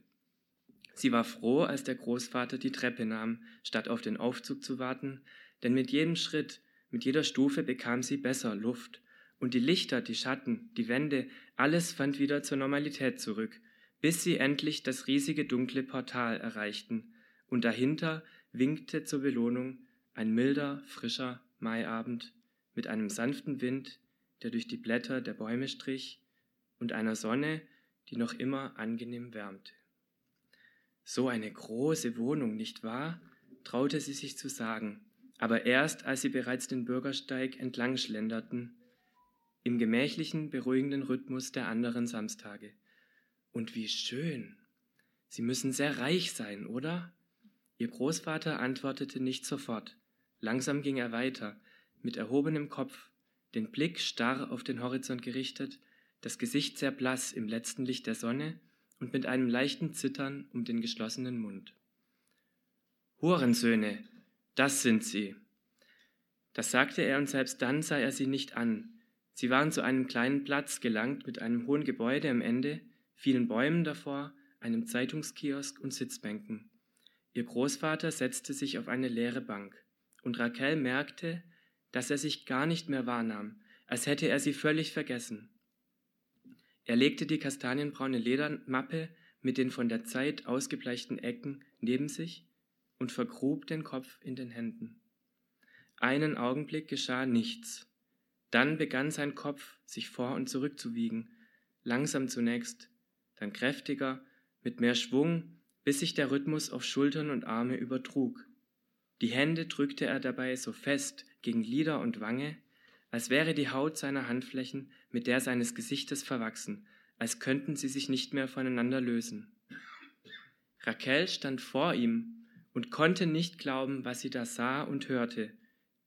Sie war froh, als der Großvater die Treppe nahm, statt auf den Aufzug zu warten, denn mit jedem Schritt, mit jeder Stufe bekam sie besser Luft, und die Lichter, die Schatten, die Wände, alles fand wieder zur Normalität zurück, bis sie endlich das riesige dunkle Portal erreichten, und dahinter winkte zur Belohnung ein milder, frischer Maiabend mit einem sanften Wind, der durch die Blätter der Bäume strich, und einer Sonne, die noch immer angenehm wärmte. So eine große Wohnung, nicht wahr? traute sie sich zu sagen, aber erst als sie bereits den Bürgersteig entlang schlenderten, im gemächlichen, beruhigenden Rhythmus der anderen Samstage. Und wie schön! Sie müssen sehr reich sein, oder? Ihr Großvater antwortete nicht sofort. Langsam ging er weiter, mit erhobenem Kopf, den Blick starr auf den Horizont gerichtet, das Gesicht sehr blass im letzten Licht der Sonne und mit einem leichten Zittern um den geschlossenen Mund. Hurensöhne, das sind sie. Das sagte er, und selbst dann sah er sie nicht an. Sie waren zu einem kleinen Platz gelangt mit einem hohen Gebäude am Ende, vielen Bäumen davor, einem Zeitungskiosk und Sitzbänken. Ihr Großvater setzte sich auf eine leere Bank, und Raquel merkte, dass er sich gar nicht mehr wahrnahm, als hätte er sie völlig vergessen. Er legte die kastanienbraune Ledermappe mit den von der Zeit ausgebleichten Ecken neben sich und vergrub den Kopf in den Händen. Einen Augenblick geschah nichts. Dann begann sein Kopf sich vor und zurück zu wiegen, langsam zunächst, dann kräftiger, mit mehr Schwung, bis sich der Rhythmus auf Schultern und Arme übertrug. Die Hände drückte er dabei so fest gegen Lider und Wange, als wäre die Haut seiner Handflächen mit der seines Gesichtes verwachsen, als könnten sie sich nicht mehr voneinander lösen. Raquel stand vor ihm und konnte nicht glauben, was sie da sah und hörte,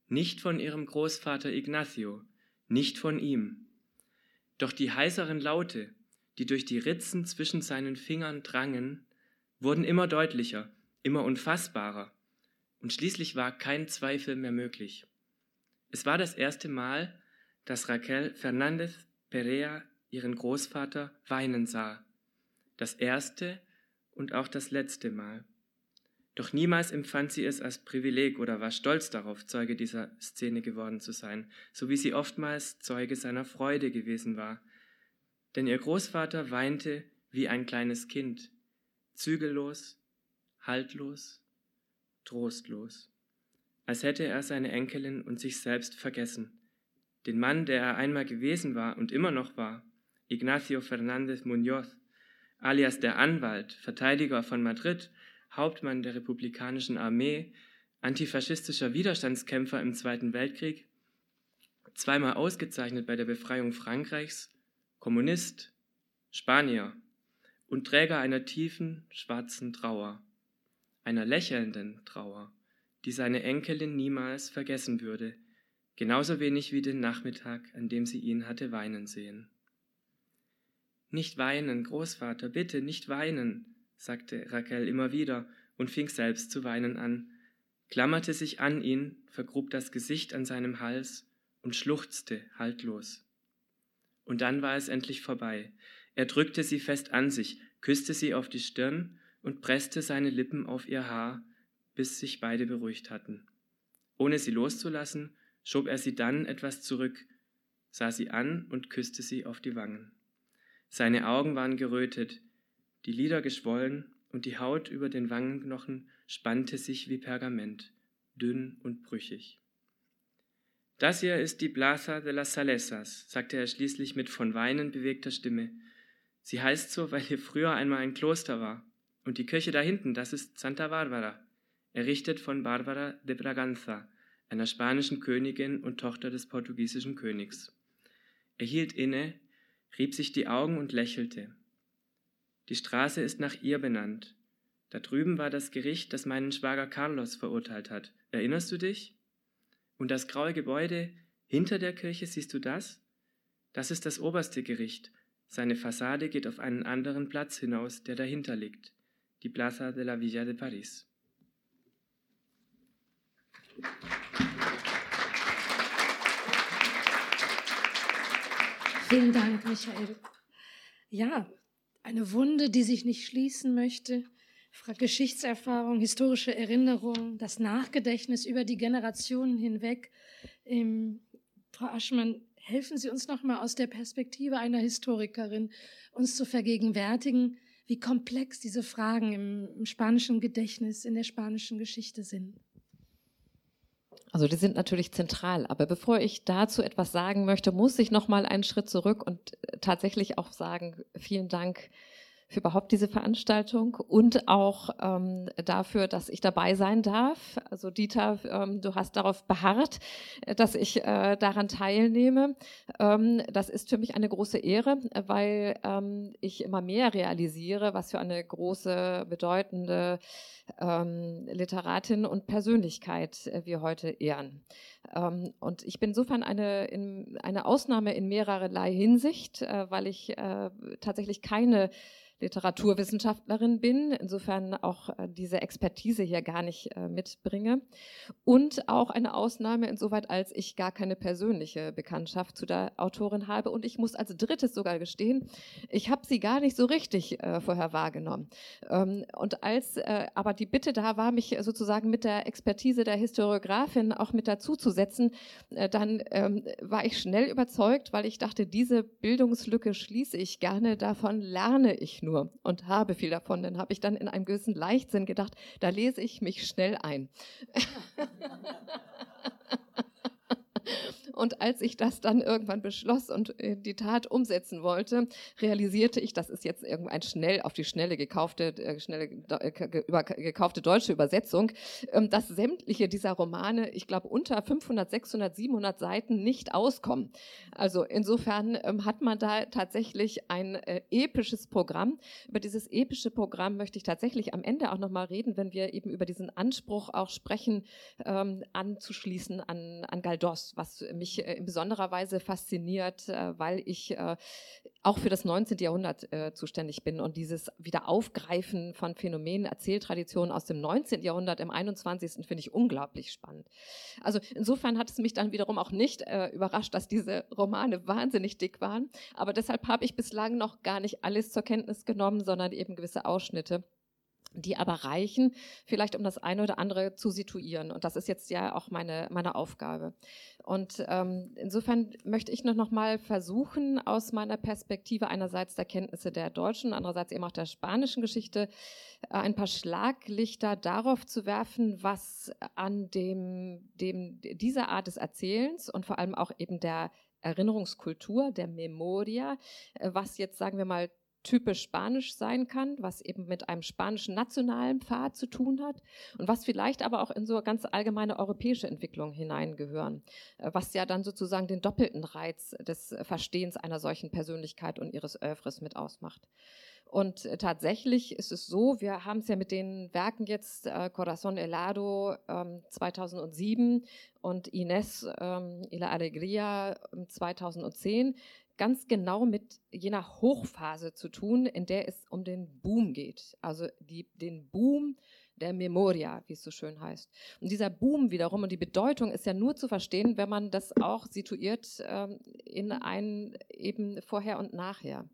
nicht von ihrem Großvater Ignacio, nicht von ihm. Doch die heiseren Laute, die durch die Ritzen zwischen seinen Fingern drangen, wurden immer deutlicher, immer unfassbarer, und schließlich war kein Zweifel mehr möglich. Es war das erste Mal, dass Raquel Fernandez Perea ihren Großvater weinen sah. Das erste und auch das letzte Mal. Doch niemals empfand sie es als Privileg oder war stolz darauf, Zeuge dieser Szene geworden zu sein, so wie sie oftmals Zeuge seiner Freude gewesen war. Denn ihr Großvater weinte wie ein kleines Kind, zügellos, haltlos, trostlos als hätte er seine Enkelin und sich selbst vergessen. Den Mann, der er einmal gewesen war und immer noch war, Ignacio Fernández Muñoz, alias der Anwalt, Verteidiger von Madrid, Hauptmann der republikanischen Armee, antifaschistischer Widerstandskämpfer im Zweiten Weltkrieg, zweimal ausgezeichnet bei der Befreiung Frankreichs, Kommunist, Spanier und Träger einer tiefen schwarzen Trauer, einer lächelnden Trauer, die seine Enkelin niemals vergessen würde, genauso wenig wie den Nachmittag, an dem sie ihn hatte weinen sehen. Nicht weinen, Großvater, bitte nicht weinen, sagte Raquel immer wieder und fing selbst zu weinen an, klammerte sich an ihn, vergrub das Gesicht an seinem Hals und schluchzte haltlos. Und dann war es endlich vorbei. Er drückte sie fest an sich, küsste sie auf die Stirn und presste seine Lippen auf ihr Haar, bis sich beide beruhigt hatten. Ohne sie loszulassen, schob er sie dann etwas zurück, sah sie an und küsste sie auf die Wangen. Seine Augen waren gerötet, die Lider geschwollen und die Haut über den Wangenknochen spannte sich wie Pergament, dünn und brüchig. Das hier ist die Plaza de las Salesas, sagte er schließlich mit von Weinen bewegter Stimme. Sie heißt so, weil hier früher einmal ein Kloster war. Und die Kirche da hinten, das ist Santa Barbara, errichtet von Barbara de Braganza, einer spanischen Königin und Tochter des portugiesischen Königs. Er hielt inne, rieb sich die Augen und lächelte. Die Straße ist nach ihr benannt. Da drüben war das Gericht, das meinen Schwager Carlos verurteilt hat. Erinnerst du dich? Und das graue Gebäude hinter der Kirche, siehst du das? Das ist das oberste Gericht. Seine Fassade geht auf einen anderen Platz hinaus, der dahinter liegt, die Plaza de la Villa de Paris. Vielen Dank, Michael. Ja, eine Wunde, die sich nicht schließen möchte, Geschichtserfahrung, historische Erinnerung, das Nachgedächtnis über die Generationen hinweg. Frau Aschmann, helfen Sie uns noch mal aus der Perspektive einer Historikerin, uns zu vergegenwärtigen, wie komplex diese Fragen im, im spanischen Gedächtnis, in der spanischen Geschichte sind. Also die sind natürlich zentral. Aber bevor ich dazu etwas sagen möchte, muss ich noch mal einen Schritt zurück und äh, tatsächlich auch sagen, vielen Dank für überhaupt diese Veranstaltung und auch ähm, dafür, dass ich dabei sein darf. Also Dieter, ähm, du hast darauf beharrt, dass ich äh, daran teilnehme. Ähm, das ist für mich eine große Ehre, weil ähm, ich immer mehr realisiere, was für eine große, bedeutende ähm, Literatin und Persönlichkeit äh, wir heute ehren. Ähm, und ich bin insofern eine, in, eine Ausnahme in mehrererlei Hinsicht, äh, weil ich äh, tatsächlich keine Literaturwissenschaftlerin bin, insofern auch äh, diese Expertise hier gar nicht äh, mitbringe. Und auch eine Ausnahme insoweit, als ich gar keine persönliche Bekanntschaft zu der Autorin habe. Und ich muss als drittes sogar gestehen, ich habe sie gar nicht so richtig äh, vorher wahrgenommen. Ähm, und als aber die Bitte da war, mich sozusagen mit der Expertise der Historiografin auch mit dazuzusetzen, äh, dann ähm, war ich schnell überzeugt, weil ich dachte, diese Bildungslücke schließe ich gerne, davon lerne ich nur nur und habe viel davon. Dann habe ich dann in einem gewissen Leichtsinn gedacht, da lese ich mich schnell ein. Und als ich das dann irgendwann beschloss und äh, die Tat umsetzen wollte, realisierte ich, das ist jetzt irgendein schnell auf die schnelle gekaufte, äh, schnelle äh, gekaufte deutsche Übersetzung, ähm, dass sämtliche dieser Romane, ich glaube, unter 500, 600, 700 Seiten nicht auskommen. Also insofern ähm, hat man da tatsächlich ein episches Programm. Über dieses epische Programm möchte ich tatsächlich am Ende auch nochmal reden, wenn wir eben über diesen Anspruch auch sprechen, ähm, anzuschließen an, an Galdos, was mich mich äh, in besonderer Weise fasziniert, äh, weil ich äh, auch für das 19. Jahrhundert zuständig bin und dieses Wiederaufgreifen von Phänomenen, Erzähltraditionen aus dem 19. Jahrhundert im 21. finde ich unglaublich spannend. Also insofern hat es mich dann wiederum auch nicht überrascht, dass diese Romane wahnsinnig dick waren, aber deshalb habe ich bislang noch gar nicht alles zur Kenntnis genommen, sondern eben gewisse Ausschnitte die aber reichen, vielleicht um das eine oder andere zu situieren. Und das ist jetzt ja auch meine, meine Aufgabe. Und ähm, insofern möchte ich noch mal versuchen, aus meiner Perspektive einerseits der Kenntnisse der deutschen, andererseits eben auch der spanischen Geschichte, äh, ein paar Schlaglichter darauf zu werfen, was an dem, dem, dieser Art des Erzählens und vor allem auch eben der Erinnerungskultur, der Memoria, äh, was jetzt, sagen wir mal, typisch spanisch sein kann, was eben mit einem spanischen nationalen Pfad zu tun hat und was vielleicht aber auch in so ganz allgemeine europäische Entwicklung hineingehören, äh, was ja dann sozusagen den doppelten Reiz des Verstehens einer solchen Persönlichkeit und ihres Övres mit ausmacht. Und äh, tatsächlich ist es so, wir haben es ja mit den Werken jetzt äh, Corazon Helado ähm, 2007 und Ines ähm, y la Alegría 2010 ähm, ganz genau mit jener Hochphase zu tun, in der es um den Boom geht. Also die, den Boom der Memoria, wie es so schön heißt. Und dieser Boom wiederum und die Bedeutung ist ja nur zu verstehen, wenn man das auch situiert ähm, in ein eben vorher und nachher.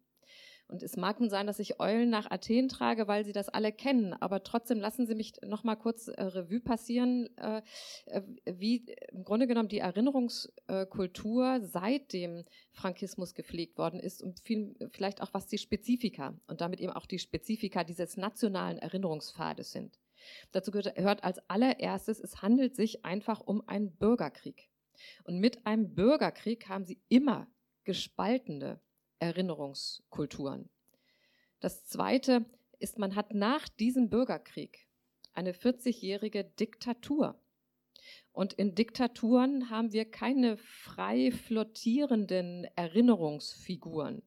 Und es mag nun sein, dass ich Eulen nach Athen trage, weil Sie das alle kennen, aber trotzdem lassen Sie mich noch mal kurz äh, Revue passieren, äh, äh wie im Grunde genommen die Erinnerungskultur seit dem Frankismus gepflegt worden ist und viel, vielleicht auch was die Spezifika und damit eben auch die Spezifika dieses nationalen Erinnerungspfades sind. Dazu gehört als allererstes, es handelt sich einfach um einen Bürgerkrieg. Und mit einem Bürgerkrieg haben Sie immer gespaltene Erinnerungskulturen. Das Zweite ist, man hat nach diesem Bürgerkrieg eine 40-jährige Diktatur. Und in Diktaturen haben wir keine frei flottierenden Erinnerungsfiguren,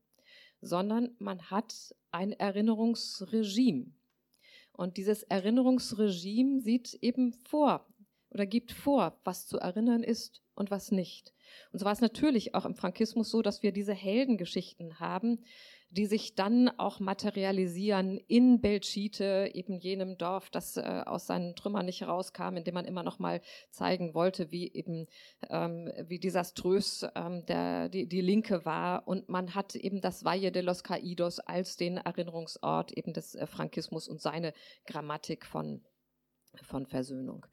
sondern man hat ein Erinnerungsregime. Und dieses Erinnerungsregime sieht eben vor oder gibt vor, was zu erinnern ist und was nicht. Und so war es natürlich auch im Frankismus so, dass wir diese Heldengeschichten haben, die sich dann auch materialisieren in Belchite, eben jenem Dorf, das äh, aus seinen Trümmern nicht herauskam, in dem man immer noch mal zeigen wollte, wie eben ähm, wie desaströs ähm, der, die, die Linke war. Und man hat eben das Valle de los Caídos als den Erinnerungsort eben des äh, Frankismus und seine Grammatik von, von Versöhnung.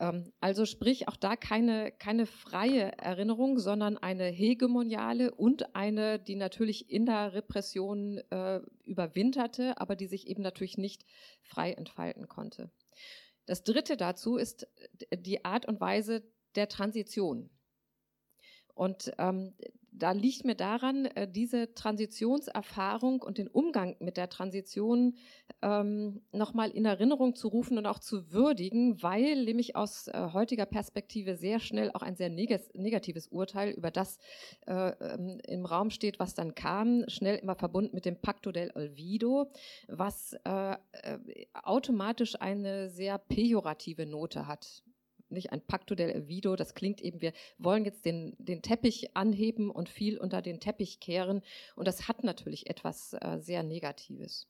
Ähm, also sprich auch da keine, keine freie Erinnerung, sondern eine hegemoniale und eine, die natürlich in der Repression äh, überwinterte, aber die sich eben natürlich nicht frei entfalten konnte. Das Dritte dazu ist die Art und Weise der Transition. Und ähm, da liegt mir daran, äh, diese Transitionserfahrung und den Umgang mit der Transition ähm, nochmal in Erinnerung zu rufen und auch zu würdigen, weil nämlich aus äh, heutiger Perspektive sehr schnell auch ein sehr negatives Urteil über das äh, ähm, im Raum steht, was dann kam, schnell immer verbunden mit dem Pacto del Olvido, was äh, äh automatisch eine sehr pejorative Note hat nicht ein Pacto del Vido, das klingt eben, wir wollen jetzt den, den Teppich anheben und viel unter den Teppich kehren und das hat natürlich etwas äh, sehr Negatives.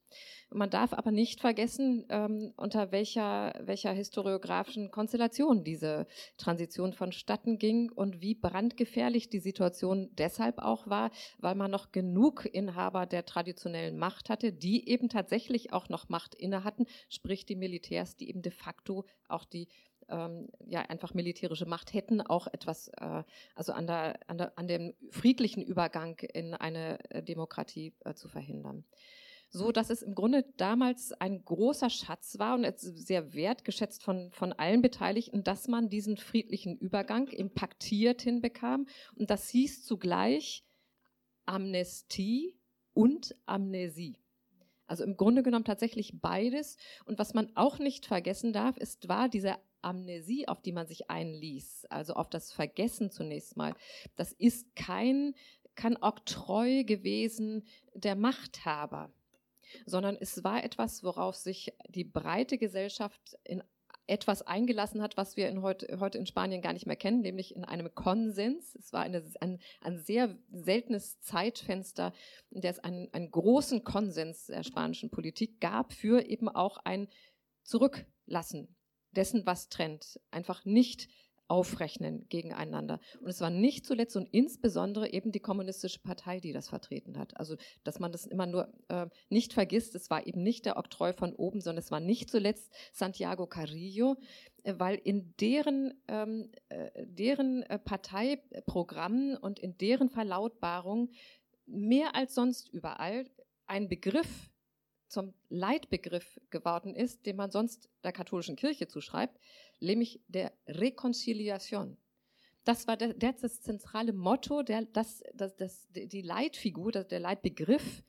Man darf aber nicht vergessen, ähm, unter welcher, welcher historiografischen Konstellation diese Transition vonstatten ging und wie brandgefährlich die Situation deshalb auch war, weil man noch genug Inhaber der traditionellen Macht hatte, die eben tatsächlich auch noch Macht inne hatten, sprich die Militärs, die eben de facto auch die ähm, ja einfach militärische Macht hätten, auch etwas, äh, also an, der, an, der, an dem friedlichen Übergang in eine äh, Demokratie äh, zu verhindern. So dass es im Grunde damals ein großer Schatz war und sehr wertgeschätzt von, von allen Beteiligten, dass man diesen friedlichen Übergang impaktiert hinbekam. Und das hieß zugleich Amnestie und Amnesie. Also im Grunde genommen tatsächlich beides. Und was man auch nicht vergessen darf, ist, war diese Amnesie, auf die man sich einließ, also auf das Vergessen zunächst mal, das ist kein, kein Oktroi gewesen der Machthaber, sondern es war etwas, worauf sich die breite Gesellschaft in etwas eingelassen hat, was wir in heute, heute in Spanien gar nicht mehr kennen, nämlich in einem Konsens. Es war eine, ein, ein sehr seltenes Zeitfenster, in der es einen, einen großen Konsens der spanischen Politik gab für eben auch ein Zurücklassen dessen, was trennt, einfach nicht aufrechnen gegeneinander. Und es war nicht zuletzt und insbesondere eben die kommunistische Partei, die das vertreten hat. Also, dass man das immer nur äh, nicht vergisst, es war eben nicht der Oktroi von oben, sondern es war nicht zuletzt Santiago Carrillo, äh, weil in deren, ähm, äh, deren äh, Parteiprogrammen und in deren Verlautbarung mehr als sonst überall ein Begriff zum Leitbegriff geworden ist, den man sonst der katholischen Kirche zuschreibt, nämlich der Reconciliation. Das war der, das zentrale Motto, der, das, das, das, die Leitfigur, der Leitbegriff,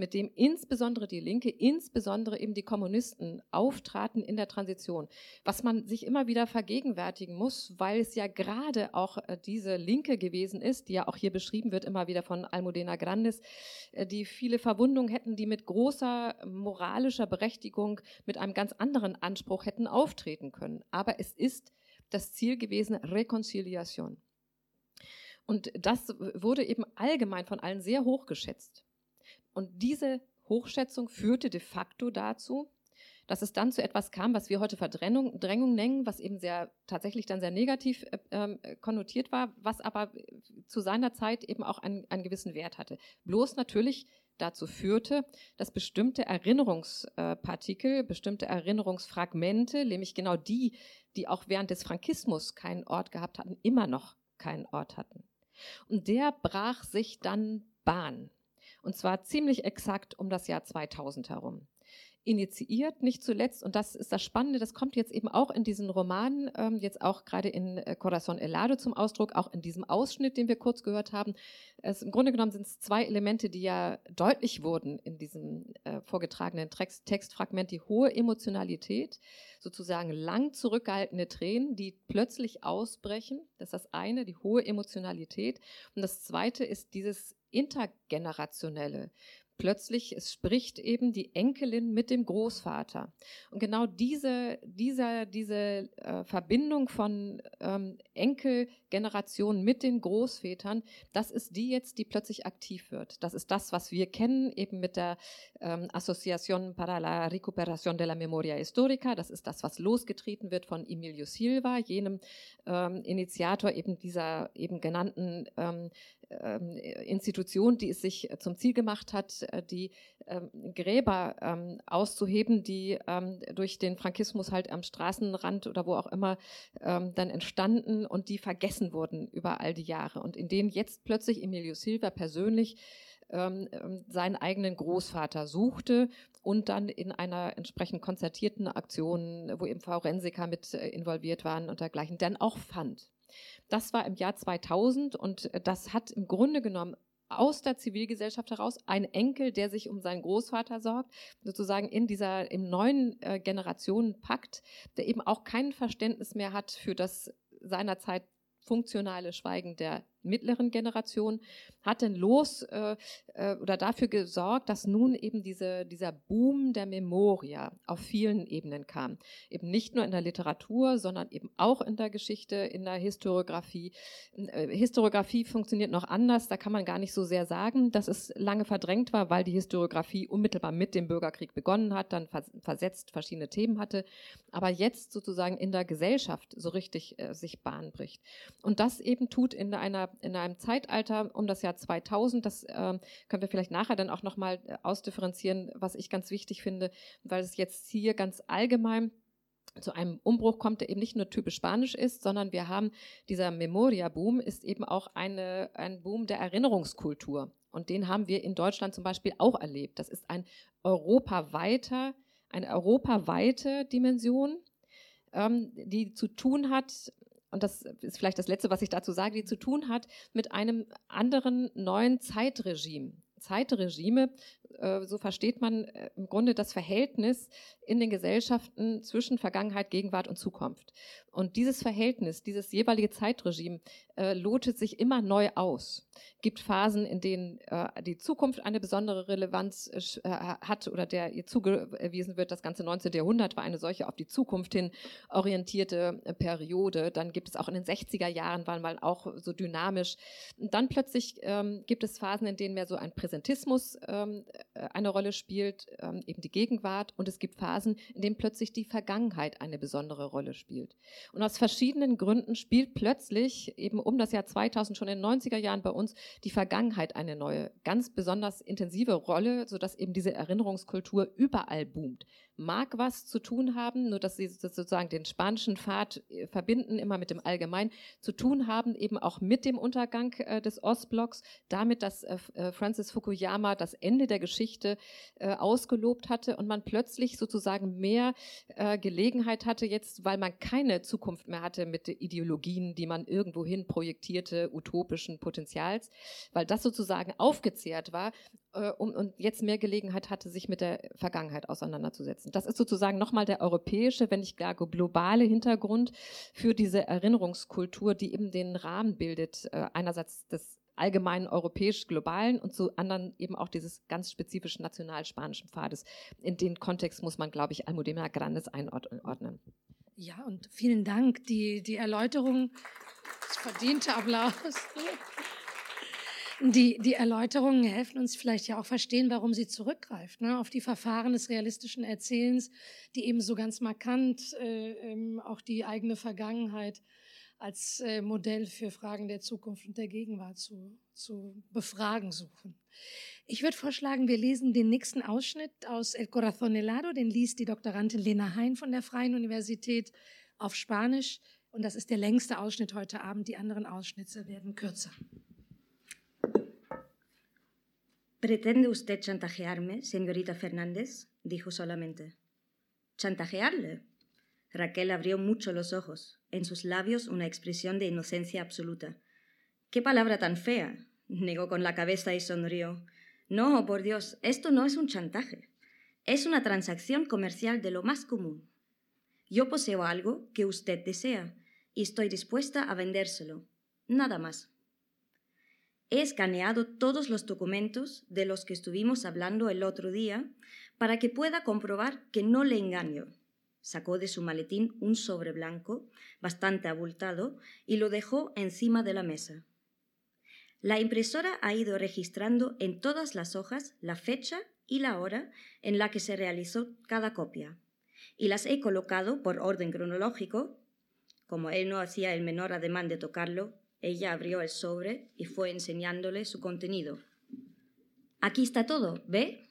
mit dem insbesondere die Linke, insbesondere eben die Kommunisten auftraten in der Transition. Was man sich immer wieder vergegenwärtigen muss, weil es ja gerade auch äh, diese Linke gewesen ist, die ja auch hier beschrieben wird, immer wieder von Almudena Grandes, äh, die viele Verwundungen hätten, die mit großer moralischer Berechtigung, mit einem ganz anderen Anspruch hätten auftreten können. Aber es ist das Ziel gewesen, Reconciliation. Und das wurde eben allgemein von allen sehr hoch geschätzt. Und diese Hochschätzung führte de facto dazu, dass es dann zu etwas kam, was wir heute Verdrängung Drängung nennen, was eben sehr tatsächlich dann sehr negativ äh, ähm, konnotiert war, was aber zu seiner Zeit eben auch einen, einen gewissen Wert hatte. Bloß natürlich dazu führte, dass bestimmte Erinnerungspartikel, bestimmte Erinnerungsfragmente, nämlich genau die, die auch während des Frankismus keinen Ort gehabt hatten, immer noch keinen Ort hatten. Und der brach sich dann Bahn. Und zwar ziemlich exakt um das Jahr 2000 herum initiiert, nicht zuletzt, und das ist das Spannende, das kommt jetzt eben auch in diesen Romanen, ähm, jetzt auch gerade in äh, Corazon Helado zum Ausdruck, auch in diesem Ausschnitt, den wir kurz gehört haben. Es, Im Grunde genommen sind es zwei Elemente, die ja deutlich wurden in diesem äh, vorgetragenen Text, Textfragment, die hohe Emotionalität, sozusagen lang zurückgehaltene Tränen, die plötzlich ausbrechen. Das ist das eine, die hohe Emotionalität. Und das zweite ist dieses intergenerationelle, plötzlich, es spricht eben die Enkelin mit dem Großvater. Und genau diese, dieser, diese äh, Verbindung von ähm, Enkelgenerationen mit den Großvätern, das ist die jetzt, die plötzlich aktiv wird. Das ist das, was wir kennen, eben mit der ähm, Asociación para la Recuperación de la Memoria Histórica. Das ist das, was losgetreten wird von Emilio Silva, jenem ähm, Initiator eben dieser eben genannten ähm, ähm, Institution, die es sich zum Ziel gemacht hat, äh, die ähm, Gräber ähm, auszuheben, die durch den Frankismus halt am Straßenrand oder wo auch immer dann entstanden und die vergessen wurden über all die Jahre und in denen jetzt plötzlich Emilio Silva persönlich ähm, seinen eigenen Großvater suchte und dann in einer entsprechend konzertierten Aktion, wo eben Forensiker mit äh, involviert waren und dergleichen, dann auch fand. Das war im Jahr 2000 und das hat im Grunde genommen aus der Zivilgesellschaft heraus ein Enkel, der sich um seinen Großvater sorgt, sozusagen in dieser im neuen äh, Generationenpakt, der eben auch kein Verständnis mehr hat für das seinerzeit funktionale Schweigen der mittleren Generation hat denn los äh, äh, oder dafür gesorgt, dass nun eben diese, dieser Boom der Memoria auf vielen Ebenen kam. Eben nicht nur in der Literatur, sondern eben auch in der Geschichte, in der Historiografie. Äh, Historiografie funktioniert noch anders, da kann man gar nicht so sehr sagen, dass es lange verdrängt war, weil die Historiografie unmittelbar mit dem Bürgerkrieg begonnen hat, dann vers versetzt verschiedene Themen hatte, aber jetzt sozusagen in der Gesellschaft so richtig äh, sich Bahn bricht. Und das eben tut in einer in einem Zeitalter um das Jahr 2000. Das äh, können wir vielleicht nachher dann auch nochmal äh, ausdifferenzieren, was ich ganz wichtig finde, weil es jetzt hier ganz allgemein zu einem Umbruch kommt, der eben nicht nur typisch spanisch ist, sondern wir haben dieser Memoria-Boom ist eben auch eine, ein Boom der Erinnerungskultur. Und den haben wir in Deutschland zum Beispiel auch erlebt. Das ist ein europaweiter, eine europaweite Dimension, ähm, die zu tun hat und das ist vielleicht das Letzte, was ich dazu sage, die zu tun hat mit einem anderen neuen Zeitregime. Zeitregime, äh, so versteht man äh, im Grunde das Verhältnis in den Gesellschaften zwischen Vergangenheit, Gegenwart und Zukunft. Und dieses Verhältnis, dieses jeweilige Zeitregime äh, lotet sich immer neu aus. Gibt Phasen, in denen die Zukunft eine besondere Relevanz hat oder der ihr zugewiesen wird. Das ganze 19. Jahrhundert war eine solche auf die Zukunft hin orientierte Periode. Dann gibt es auch in den 60er Jahren, waren mal auch so dynamisch. Und dann plötzlich ähm, gibt es Phasen, in denen mehr so ein Präsentismus ähm, äh, eine Rolle spielt, ähm, eben die Gegenwart. Und es gibt Phasen, in denen plötzlich die Vergangenheit eine besondere Rolle spielt. Und aus verschiedenen Gründen spielt plötzlich eben um das Jahr 2000 schon in den 90er Jahren bei uns die Vergangenheit eine neue, ganz besonders intensive Rolle, sodass eben diese Erinnerungskultur überall boomt. Mag was zu tun haben, nur dass sie sozusagen den spanischen Pfad äh, verbinden, immer mit dem Allgemeinen, zu tun haben, eben auch mit dem Untergang äh, des Ostblocks, damit, dass äh, Francis Fukuyama das Ende der Geschichte ausgelobt hatte und man plötzlich sozusagen mehr Gelegenheit hatte, jetzt, weil man keine Zukunft mehr hatte mit Ideologien, die man irgendwohin projektierte, utopischen Potenzials, weil das sozusagen aufgezehrt war, äh, und jetzt mehr Gelegenheit hatte, sich mit der Vergangenheit auseinanderzusetzen. Das ist sozusagen nochmal der europäische, wenn nicht gar globale Hintergrund für diese Erinnerungskultur, die eben den Rahmen bildet, äh, einerseits des allgemeinen europäisch-globalen und zu anderen eben auch dieses ganz spezifischen national-spanischen Pfades. In den Kontext muss man, glaube ich, Almudena Grandes einordnen. Ja, und vielen Dank. Die, die Erläuterung, das verdiente Applaus. Die, die Erläuterungen helfen uns vielleicht ja auch verstehen, warum sie zurückgreift ne, auf die Verfahren des realistischen Erzählens, die eben so ganz markant äh, ähm, auch die eigene Vergangenheit als äh, Modell für Fragen der Zukunft und der Gegenwart zu, zu befragen suchen. Ich würde vorschlagen, wir lesen den nächsten Ausschnitt aus El Corazón Helado, den liest die Doktorandin Lena Hein von der Freien Universität auf Spanisch. Und das ist der längste Ausschnitt heute Abend. Die anderen Ausschnitte werden kürzer. ¿Pretende usted chantajearme, señorita Fernández? dijo solamente. ¿Chantajearle? Raquel abrió mucho los ojos, en sus labios una expresión de inocencia absoluta. ¡Qué palabra tan fea! negó con la cabeza y sonrió. No, por Dios, esto no es un chantaje. Es una transacción comercial de lo más común. Yo poseo algo que usted desea y estoy dispuesta a vendérselo. Nada más. He escaneado todos los documentos de los que estuvimos hablando el otro día para que pueda comprobar que no le engaño. Sacó de su maletín un sobre blanco, bastante abultado, y lo dejó encima de la mesa. La impresora ha ido registrando en todas las hojas la fecha y la hora en la que se realizó cada copia, y las he colocado por orden cronológico. Como él no hacía el menor ademán de tocarlo, ella abrió el sobre y fue enseñándole su contenido. Aquí está todo, ¿ve?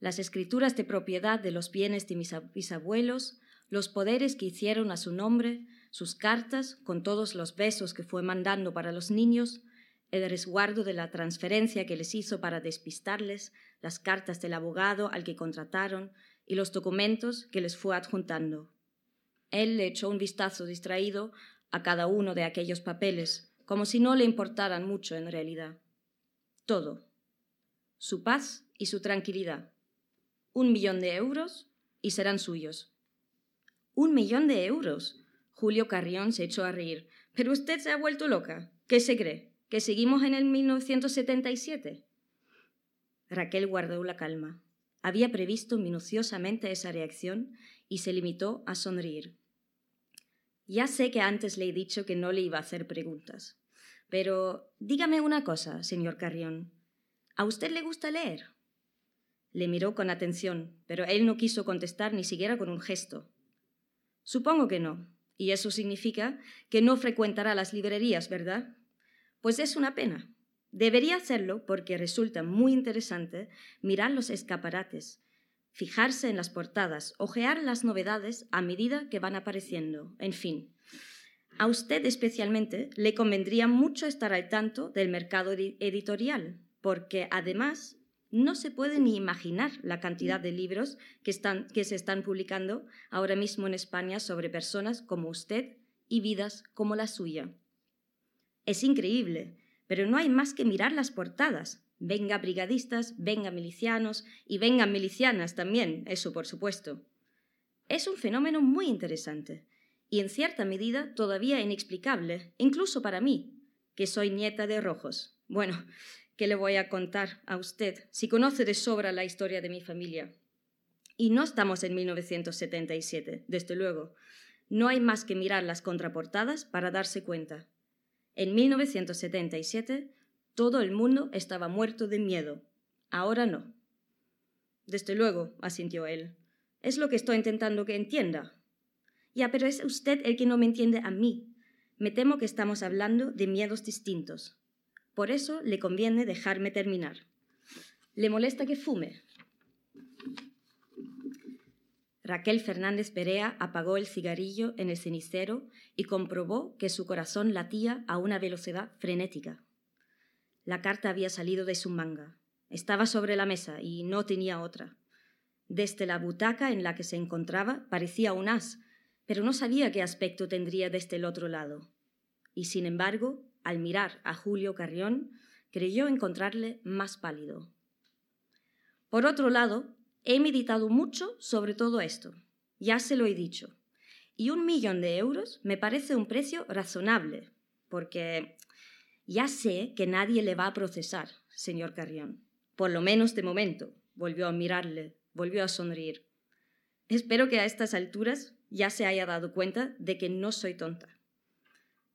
Las escrituras de propiedad de los bienes de mis bisabuelos, los poderes que hicieron a su nombre, sus cartas con todos los besos que fue mandando para los niños, el resguardo de la transferencia que les hizo para despistarles, las cartas del abogado al que contrataron y los documentos que les fue adjuntando. Él le echó un vistazo distraído a cada uno de aquellos papeles, como si no le importaran mucho en realidad. Todo. Su paz y su tranquilidad. Un millón de euros y serán suyos. Un millón de euros. Julio Carrión se echó a reír. Pero usted se ha vuelto loca. ¿Qué se cree? ¿Que seguimos en el 1977? Raquel guardó la calma. Había previsto minuciosamente esa reacción y se limitó a sonreír. Ya sé que antes le he dicho que no le iba a hacer preguntas, pero dígame una cosa, señor Carrión. ¿A usted le gusta leer? Le miró con atención, pero él no quiso contestar ni siquiera con un gesto. Supongo que no, y eso significa que no frecuentará las librerías, ¿verdad? Pues es una pena. Debería hacerlo porque resulta muy interesante mirar los escaparates, fijarse en las portadas, ojear las novedades a medida que van apareciendo, en fin. A usted especialmente le convendría mucho estar al tanto del mercado editorial, porque además no se puede ni imaginar la cantidad de libros que, están, que se están publicando ahora mismo en España sobre personas como usted y vidas como la suya. Es increíble, pero no hay más que mirar las portadas, Venga brigadistas, venga milicianos y vengan milicianas también, eso por supuesto. Es un fenómeno muy interesante y en cierta medida todavía inexplicable, incluso para mí, que soy nieta de rojos. Bueno, ¿qué le voy a contar a usted si conoce de sobra la historia de mi familia? Y no estamos en 1977, desde luego. No hay más que mirar las contraportadas para darse cuenta. En 1977 todo el mundo estaba muerto de miedo. Ahora no. Desde luego, asintió él. Es lo que estoy intentando que entienda. Ya, pero es usted el que no me entiende a mí. Me temo que estamos hablando de miedos distintos. Por eso le conviene dejarme terminar. ¿Le molesta que fume? Raquel Fernández Perea apagó el cigarrillo en el cenicero y comprobó que su corazón latía a una velocidad frenética. La carta había salido de su manga. Estaba sobre la mesa y no tenía otra. Desde la butaca en la que se encontraba parecía un as, pero no sabía qué aspecto tendría desde el otro lado. Y sin embargo, al mirar a Julio Carrión, creyó encontrarle más pálido. Por otro lado, he meditado mucho sobre todo esto. Ya se lo he dicho. Y un millón de euros me parece un precio razonable, porque ya sé que nadie le va a procesar, señor Carrión. Por lo menos de momento. Volvió a mirarle, volvió a sonreír. Espero que a estas alturas ya se haya dado cuenta de que no soy tonta.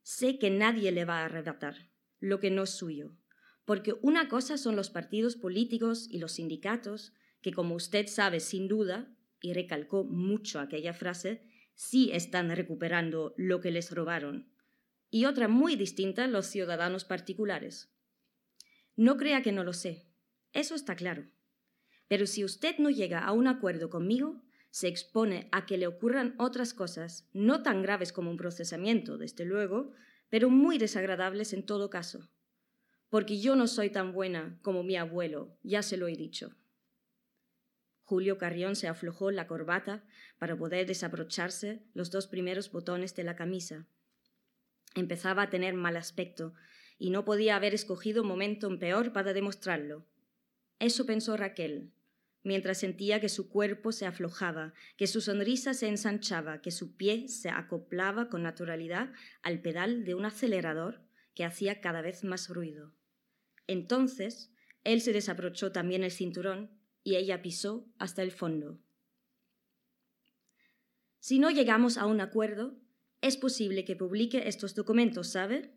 Sé que nadie le va a arrebatar lo que no es suyo, porque una cosa son los partidos políticos y los sindicatos, que como usted sabe sin duda, y recalcó mucho aquella frase, sí están recuperando lo que les robaron, y otra muy distinta los ciudadanos particulares. No crea que no lo sé, eso está claro. Pero si usted no llega a un acuerdo conmigo, se expone a que le ocurran otras cosas, no tan graves como un procesamiento, desde luego, pero muy desagradables en todo caso. Porque yo no soy tan buena como mi abuelo, ya se lo he dicho. Julio Carrión se aflojó la corbata para poder desabrocharse los dos primeros botones de la camisa. Empezaba a tener mal aspecto y no podía haber escogido momento peor para demostrarlo. Eso pensó Raquel, mientras sentía que su cuerpo se aflojaba, que su sonrisa se ensanchaba, que su pie se acoplaba con naturalidad al pedal de un acelerador que hacía cada vez más ruido. Entonces, él se desabrochó también el cinturón y ella pisó hasta el fondo. Si no llegamos a un acuerdo, es posible que publique estos documentos, ¿sabe?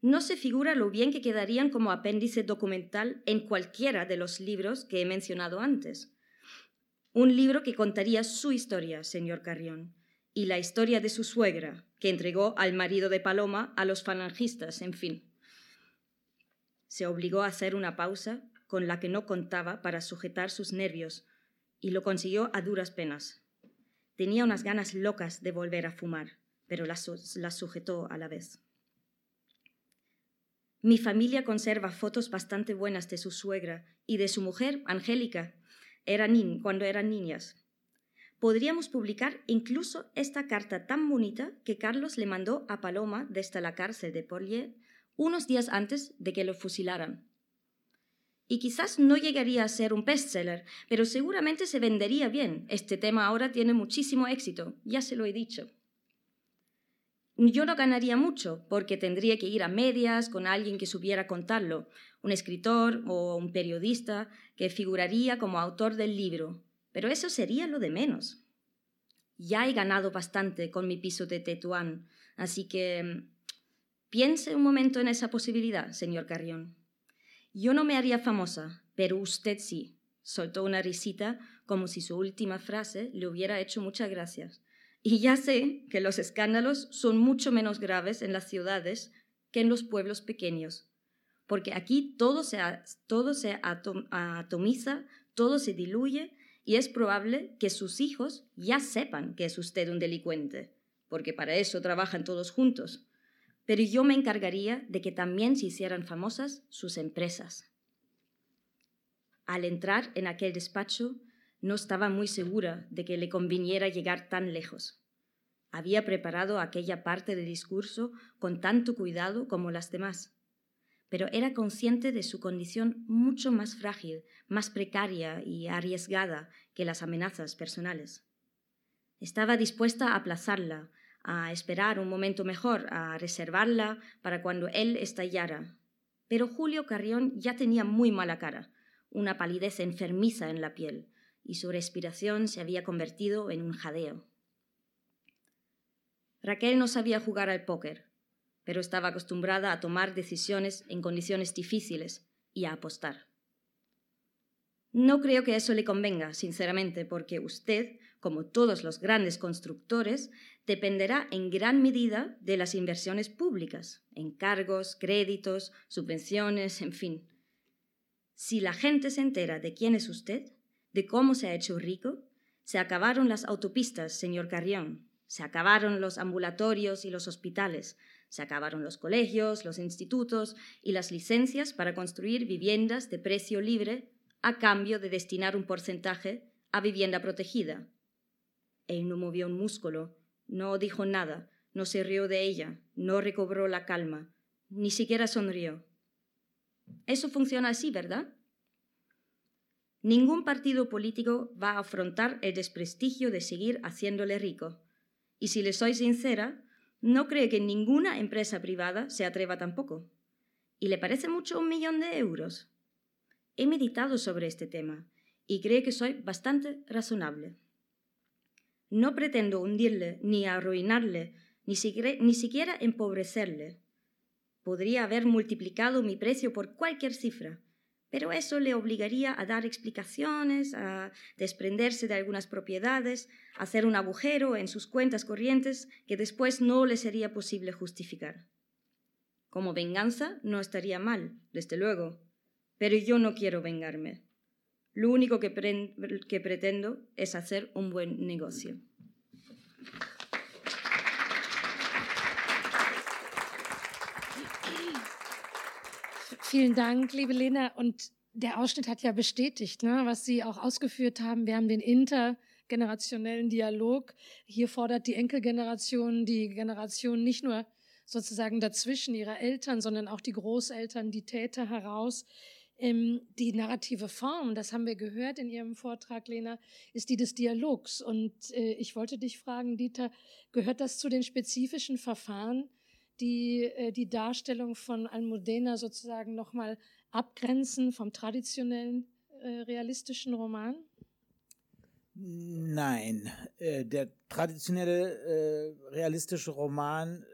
no se figura lo bien que quedarían como apéndice documental en cualquiera de los libros que he mencionado antes. Un libro que contaría su historia, señor Carrión, y la historia de su suegra, que entregó al marido de Paloma a los falangistas, en fin. Se obligó a hacer una pausa con la que no contaba para sujetar sus nervios, y lo consiguió a duras penas. Tenía unas ganas locas de volver a fumar, pero las, las sujetó a la vez. Mi familia conserva fotos bastante buenas de su suegra y de su mujer, Angélica, cuando eran niñas. Podríamos publicar incluso esta carta tan bonita que Carlos le mandó a Paloma desde la cárcel de Porlier unos días antes de que lo fusilaran. Y quizás no llegaría a ser un bestseller, pero seguramente se vendería bien. Este tema ahora tiene muchísimo éxito, ya se lo he dicho yo no ganaría mucho porque tendría que ir a medias con alguien que supiera contarlo, un escritor o un periodista que figuraría como autor del libro, pero eso sería lo de menos. Ya he ganado bastante con mi piso de Tetuán, así que mm, piense un momento en esa posibilidad, señor Carrión. Yo no me haría famosa, pero usted sí. Soltó una risita como si su última frase le hubiera hecho muchas gracias. Y ya sé que los escándalos son mucho menos graves en las ciudades que en los pueblos pequeños, porque aquí todo se, todo se atomiza, todo se diluye y es probable que sus hijos ya sepan que es usted un delincuente, porque para eso trabajan todos juntos. Pero yo me encargaría de que también se hicieran famosas sus empresas. Al entrar en aquel despacho, no estaba muy segura de que le conviniera llegar tan lejos. Había preparado aquella parte del discurso con tanto cuidado como las demás, pero era consciente de su condición mucho más frágil, más precaria y arriesgada que las amenazas personales. Estaba dispuesta a aplazarla, a esperar un momento mejor, a reservarla para cuando él estallara. Pero Julio Carrión ya tenía muy mala cara, una palidez enfermiza en la piel, y su respiración se había convertido en un jadeo. Raquel no sabía jugar al póker, pero estaba acostumbrada a tomar decisiones en condiciones difíciles y a apostar. No creo que eso le convenga, sinceramente, porque usted, como todos los grandes constructores, dependerá en gran medida de las inversiones públicas, encargos, créditos, subvenciones, en fin. Si la gente se entera de quién es usted, de cómo se ha hecho rico, se acabaron las autopistas, señor Carrión, se acabaron los ambulatorios y los hospitales, se acabaron los colegios, los institutos y las licencias para construir viviendas de precio libre a cambio de destinar un porcentaje a vivienda protegida. Él no movió un músculo, no dijo nada, no se rió de ella, no recobró la calma, ni siquiera sonrió. Eso funciona así, ¿verdad? Ningún partido político va a afrontar el desprestigio de seguir haciéndole rico. Y si le soy sincera, no cree que ninguna empresa privada se atreva tampoco. ¿Y le parece mucho un millón de euros? He meditado sobre este tema y creo que soy bastante razonable. No pretendo hundirle ni arruinarle, ni, ni siquiera empobrecerle. Podría haber multiplicado mi precio por cualquier cifra, pero eso le obligaría a dar explicaciones, a desprenderse de algunas propiedades, a hacer un agujero en sus cuentas corrientes que después no le sería posible justificar. Como venganza no estaría mal, desde luego, pero yo no quiero vengarme. Lo único que, que pretendo es hacer un buen negocio. Vielen Dank, liebe Lena. Und der Ausschnitt hat ja bestätigt, ne, was Sie auch ausgeführt haben. Wir haben den intergenerationellen Dialog. Hier fordert die Enkelgeneration die Generation nicht nur sozusagen dazwischen ihrer Eltern, sondern auch die Großeltern, die Täter heraus. Ähm, die narrative Form, das haben wir gehört in Ihrem Vortrag, Lena, ist die des Dialogs. Und äh, ich wollte dich fragen, Dieter, gehört das zu den spezifischen Verfahren, die äh, die Darstellung von Almudena sozusagen nochmal abgrenzen vom traditionellen äh, realistischen Roman? Nein, äh, der traditionelle realistische Roman,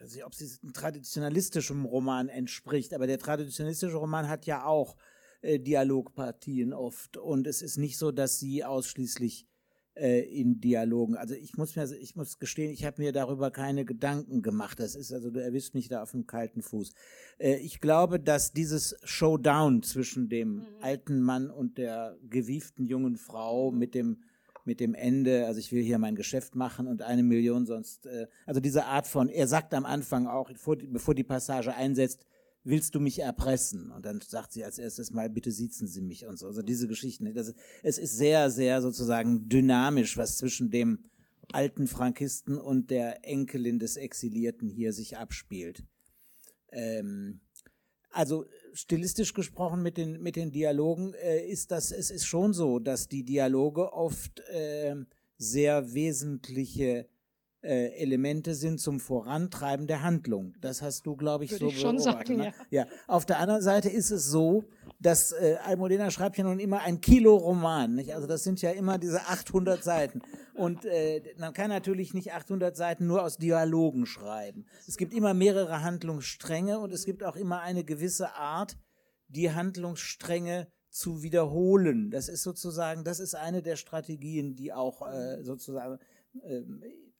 weiß nicht, ob es einem traditionalistischen Roman entspricht, aber der traditionalistische Roman hat ja auch Dialogpartien oft und es ist nicht so, dass sie ausschließlich äh, in Dialogen. Also ich muss mir, ich muss gestehen, ich habe mir darüber keine Gedanken gemacht. Das ist also, du erwisst mich da auf dem kalten Fuß. Äh, ich glaube, dass dieses Showdown zwischen dem mhm. alten Mann und der gewieften jungen Frau mit dem mit dem Ende, also ich will hier mein Geschäft machen und eine Million sonst, äh, also diese Art von, er sagt am Anfang auch, bevor die Passage einsetzt, willst du mich erpressen? Und dann sagt sie als erstes mal, bitte siezen Sie mich und so. Also diese Geschichten. Das, es ist sehr, sehr sozusagen dynamisch, was zwischen dem alten Frankisten und der Enkelin des Exilierten hier sich abspielt. Ähm, also stilistisch gesprochen mit den, mit den Dialogen äh, ist das, es ist schon so, dass die Dialoge oft äh, sehr wesentliche äh, Elemente sind zum Vorantreiben der Handlung. Das hast du, glaube ich, Würde so ich schon sagen, ne? ja. ja. Auf der anderen Seite ist es so, dass äh, Almudena schreibt ja nun immer ein Kilo Roman. Nicht? Also das sind ja immer diese 800 Seiten. Und äh, man kann natürlich nicht 800 Seiten nur aus Dialogen schreiben. Es gibt immer mehrere Handlungsstränge und es gibt auch immer eine gewisse Art, die Handlungsstränge zu wiederholen. Das ist sozusagen, das ist eine der Strategien, die auch äh, sozusagen äh,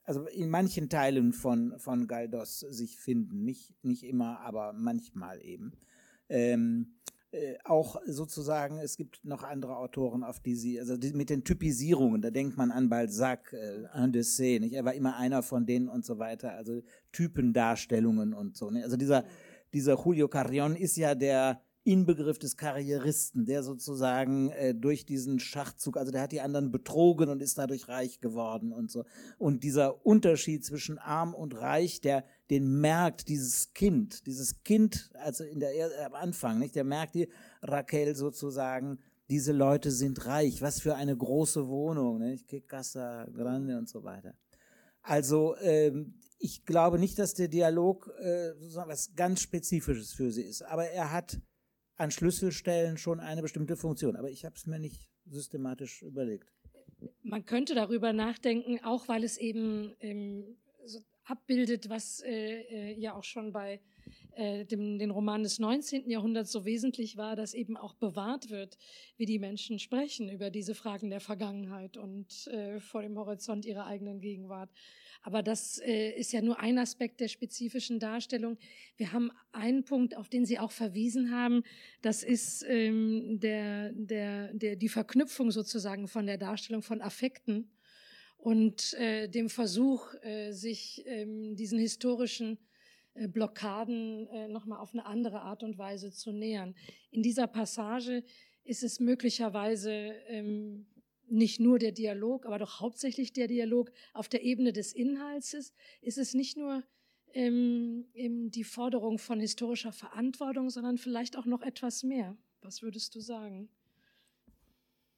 also in manchen Teilen von, von Galdos sich finden. Nicht, nicht immer, aber manchmal eben. Ähm, äh, auch sozusagen, es gibt noch andere Autoren, auf die sie, also die, mit den Typisierungen, da denkt man an Balzac, äh, de nicht? Er war immer einer von denen und so weiter, also Typendarstellungen und so. Ne? Also dieser, dieser Julio Carrion ist ja der, Inbegriff des Karrieristen, der sozusagen äh, durch diesen Schachzug, also der hat die anderen betrogen und ist dadurch reich geworden und so. Und dieser Unterschied zwischen arm und reich, der den merkt dieses Kind, dieses Kind, also in der äh, am Anfang, nicht, der merkt die Raquel sozusagen, diese Leute sind reich, was für eine große Wohnung, nicht, que casa grande und so weiter. Also ähm, ich glaube nicht, dass der Dialog äh, sozusagen was ganz Spezifisches für sie ist, aber er hat an Schlüsselstellen schon eine bestimmte Funktion. Aber ich habe es mir nicht systematisch überlegt. Man könnte darüber nachdenken, auch weil es eben ähm, so abbildet, was äh, äh, ja auch schon bei äh, dem, den Roman des 19. Jahrhunderts so wesentlich war, dass eben auch bewahrt wird, wie die Menschen sprechen über diese Fragen der Vergangenheit und äh, vor dem Horizont ihrer eigenen Gegenwart. Aber das äh, ist ja nur ein Aspekt der spezifischen Darstellung. Wir haben einen Punkt, auf den Sie auch verwiesen haben. Das ist ähm, der, der, der, die Verknüpfung sozusagen von der Darstellung von Affekten und äh, dem Versuch, äh, sich ähm, diesen historischen äh, Blockaden äh, nochmal auf eine andere Art und Weise zu nähern. In dieser Passage ist es möglicherweise ähm, nicht nur der Dialog, aber doch hauptsächlich der Dialog auf der Ebene des Inhalts ist, ist es nicht nur ähm, die Forderung von historischer Verantwortung, sondern vielleicht auch noch etwas mehr. Was würdest du sagen?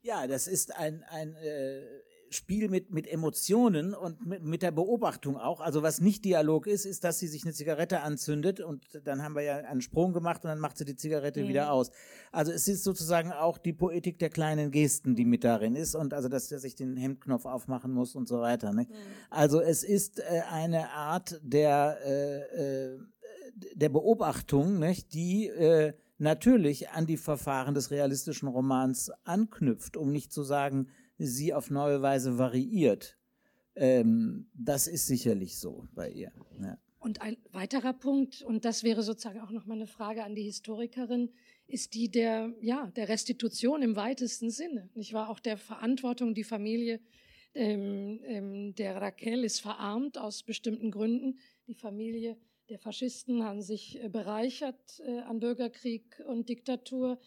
Ja, das ist ein, ein äh, Spiel mit, mit Emotionen und mit, mit der Beobachtung auch. Also was nicht Dialog ist, ist, dass sie sich eine Zigarette anzündet und dann haben wir ja einen Sprung gemacht und dann macht sie die Zigarette mhm. wieder aus. Also es ist sozusagen auch die Poetik der kleinen Gesten, die mit darin ist und also, dass er sich den Hemdknopf aufmachen muss und so weiter. Ne? Mhm. Also es ist äh, eine Art der, äh, äh, der Beobachtung, nicht, die äh, natürlich an die Verfahren des realistischen Romans anknüpft, um nicht zu sagen, sie auf neue Weise variiert. Ähm, das ist sicherlich so bei ihr. Ja. Und ein weiterer Punkt, und das wäre sozusagen auch noch mal eine Frage an die Historikerin, ist die der, ja, der Restitution im weitesten Sinne. Nicht wahr? Auch der Verantwortung, die Familie ähm, ähm, der Raquel ist verarmt aus bestimmten Gründen. Die Familie der Faschisten haben sich äh, bereichert äh, an Bürgerkrieg und Diktatur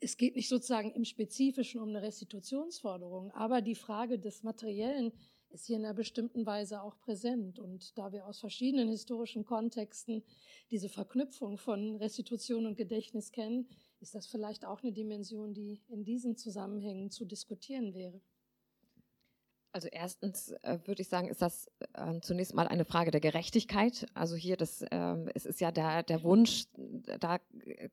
es geht nicht sozusagen im Spezifischen um eine Restitutionsforderung, aber die Frage des Materiellen ist hier in einer bestimmten Weise auch präsent. Und da wir aus verschiedenen historischen Kontexten diese Verknüpfung von Restitution und Gedächtnis kennen, ist das vielleicht auch eine Dimension, die in diesen Zusammenhängen zu diskutieren wäre. Also erstens äh, würde ich sagen, ist das äh, zunächst mal eine Frage der Gerechtigkeit. Also hier, das, äh, es ist ja der, der Wunsch da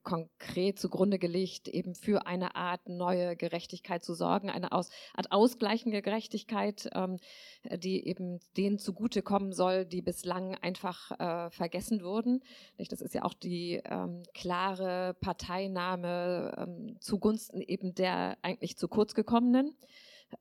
konkret zugrunde gelegt, eben für eine Art neue Gerechtigkeit zu sorgen, eine Aus, Art ausgleichende Gerechtigkeit, ähm, die eben denen zugutekommen soll, die bislang einfach äh, vergessen wurden. Das ist ja auch die ähm, klare Parteinahme ähm, zugunsten eben der eigentlich zu kurz gekommenen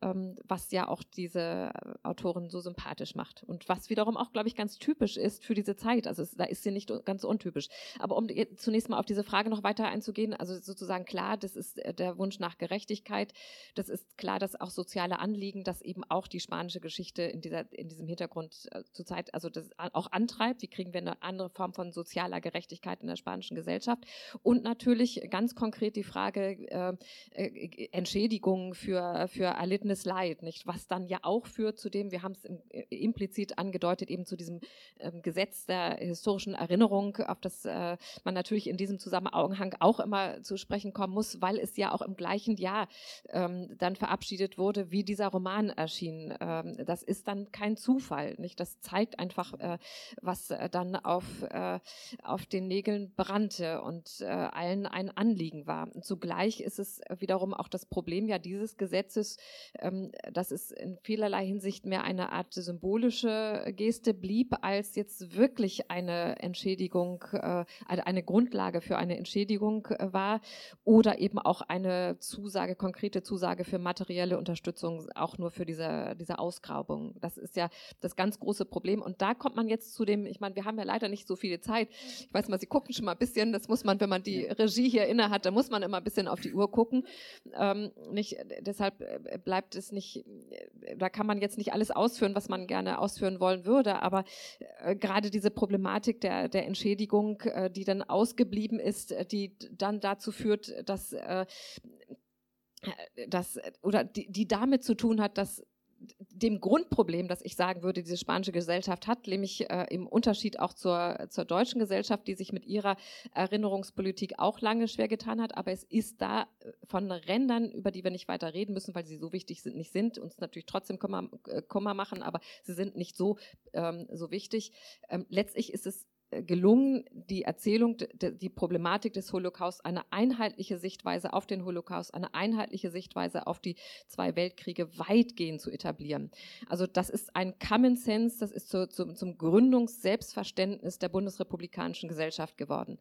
was ja auch diese Autorin so sympathisch macht. Und was wiederum auch, glaube ich, ganz typisch ist für diese Zeit. Also es, da ist sie nicht ganz untypisch. Aber um zunächst mal auf diese Frage noch weiter einzugehen, also sozusagen klar, das ist äh, der Wunsch nach Gerechtigkeit. Das ist klar, dass auch soziale Anliegen, dass eben auch die spanische Geschichte in, dieser, in diesem Hintergrund äh, zurzeit, also das auch antreibt. Wie kriegen wir eine andere Form von sozialer Gerechtigkeit in der spanischen Gesellschaft? Und natürlich ganz konkret die Frage äh, äh Entschädigungen für, für erlittene erlittenes Leid, nicht? Was dann ja auch führt zu dem, wir haben es äh, implizit angedeutet, eben zu diesem ähm, Gesetz der historischen Erinnerung, auf das äh, man natürlich in diesem Zusammenhang auch immer zu sprechen kommen muss, weil es ja auch im gleichen Jahr ähm, dann verabschiedet wurde, wie dieser Roman erschien. Ähm, das ist dann kein Zufall, nicht? Das zeigt einfach, äh, was äh, dann auf, äh, auf den Nägeln brannte und allen ein Anliegen war. Und zugleich ist es wiederum auch das Problem ja dieses Gesetzes, ähm, dass es in vielerlei Hinsicht mehr eine Art symbolische Geste blieb, als jetzt wirklich eine Entschädigung, äh, eine Grundlage für eine Entschädigung äh, war oder eben auch eine Zusage, konkrete Zusage für materielle Unterstützung, auch nur für diese, diese Ausgrabung. Das ist ja das ganz große Problem. Und da kommt man jetzt zu dem, ich meine, wir haben ja leider nicht so viel Zeit. Ich weiß mal, Sie gucken schon mal ein bisschen, das muss man, wenn man die Regie hier inne hat, da muss man immer ein bisschen auf die Uhr gucken. Ähm, nicht, deshalb äh, bleibt bleibt es nicht, äh, da kann man jetzt nicht alles ausführen, was man gerne ausführen wollen würde, aber äh, gerade diese Problematik der, der Entschädigung, äh, die dann ausgeblieben ist, äh, die dann dazu führt, dass äh, das oder die, die damit zu tun hat, dass dem Grundproblem, das ich sagen würde, diese spanische Gesellschaft hat, nämlich äh, im Unterschied auch zur, zur deutschen Gesellschaft, die sich mit ihrer Erinnerungspolitik auch lange schwer getan hat, aber es ist da äh, von Rändern, über die wir nicht weiter reden müssen, weil sie so wichtig sind, nicht sind, uns natürlich trotzdem Kummer, äh, Kummer machen, aber sie sind nicht so, ähm, so wichtig. Ähm, letztlich ist es gelungen, die Erzählung, die Problematik des Holocaust, eine einheitliche Sichtweise auf den Holocaust, eine einheitliche Sichtweise auf die zwei Weltkriege weitgehend zu etablieren. Also das ist ein Common Sense, das ist zu, zu, zum Gründungsselbstverständnis der bundesrepublikanischen Gesellschaft geworden.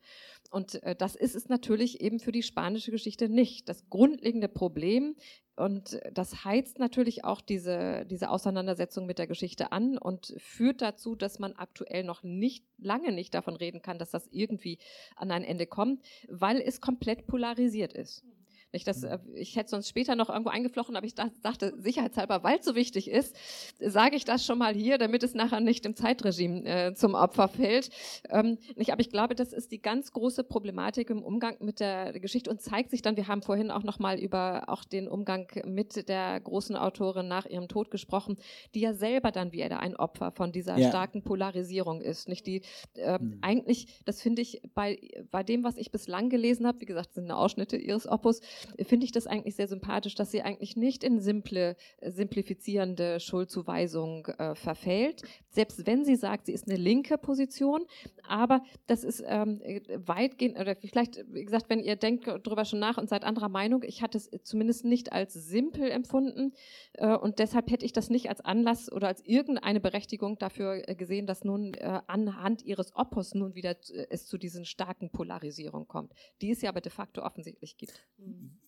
Und äh, das ist es natürlich eben für die spanische Geschichte nicht. Das grundlegende Problem und das heizt natürlich auch diese, diese Auseinandersetzung mit der Geschichte an und führt dazu, dass man aktuell noch nicht, lange nicht davon reden kann, dass das irgendwie an ein Ende kommt, weil es komplett polarisiert ist. Nicht, dass, äh, ich hätte sonst später noch irgendwo eingeflochten, aber ich dachte, sicherheitshalber, weil es so wichtig ist, sage ich das schon mal hier, damit es nachher nicht im Zeitregime äh, zum Opfer fällt. Ähm, nicht, aber ich glaube, das ist die ganz große Problematik im Umgang mit der Geschichte und zeigt sich dann, wir haben vorhin auch noch mal über auch den Umgang mit der großen Autorin nach ihrem Tod gesprochen, die ja selber dann wieder ein Opfer von dieser ja. starken Polarisierung ist. Nicht die äh, mhm. eigentlich, das finde ich bei, bei dem, was ich bislang gelesen habe, wie gesagt, sind Ausschnitte ihres Opus, finde ich das eigentlich sehr sympathisch, dass sie eigentlich nicht in simple, äh, simplifizierende Schuldzuweisung äh, verfällt, selbst wenn sie sagt, sie ist eine linke Position, aber das ist ähm, weitgehend, oder vielleicht, wie gesagt, wenn ihr denkt darüber schon nach und seid anderer Meinung, ich hatte es zumindest nicht als simpel empfunden äh, und deshalb hätte ich das nicht als Anlass oder als irgendeine Berechtigung dafür äh, gesehen, dass nun äh, anhand ihres Opus nun wieder äh, es zu diesen starken Polarisierungen kommt, die es ja aber de facto offensichtlich gibt.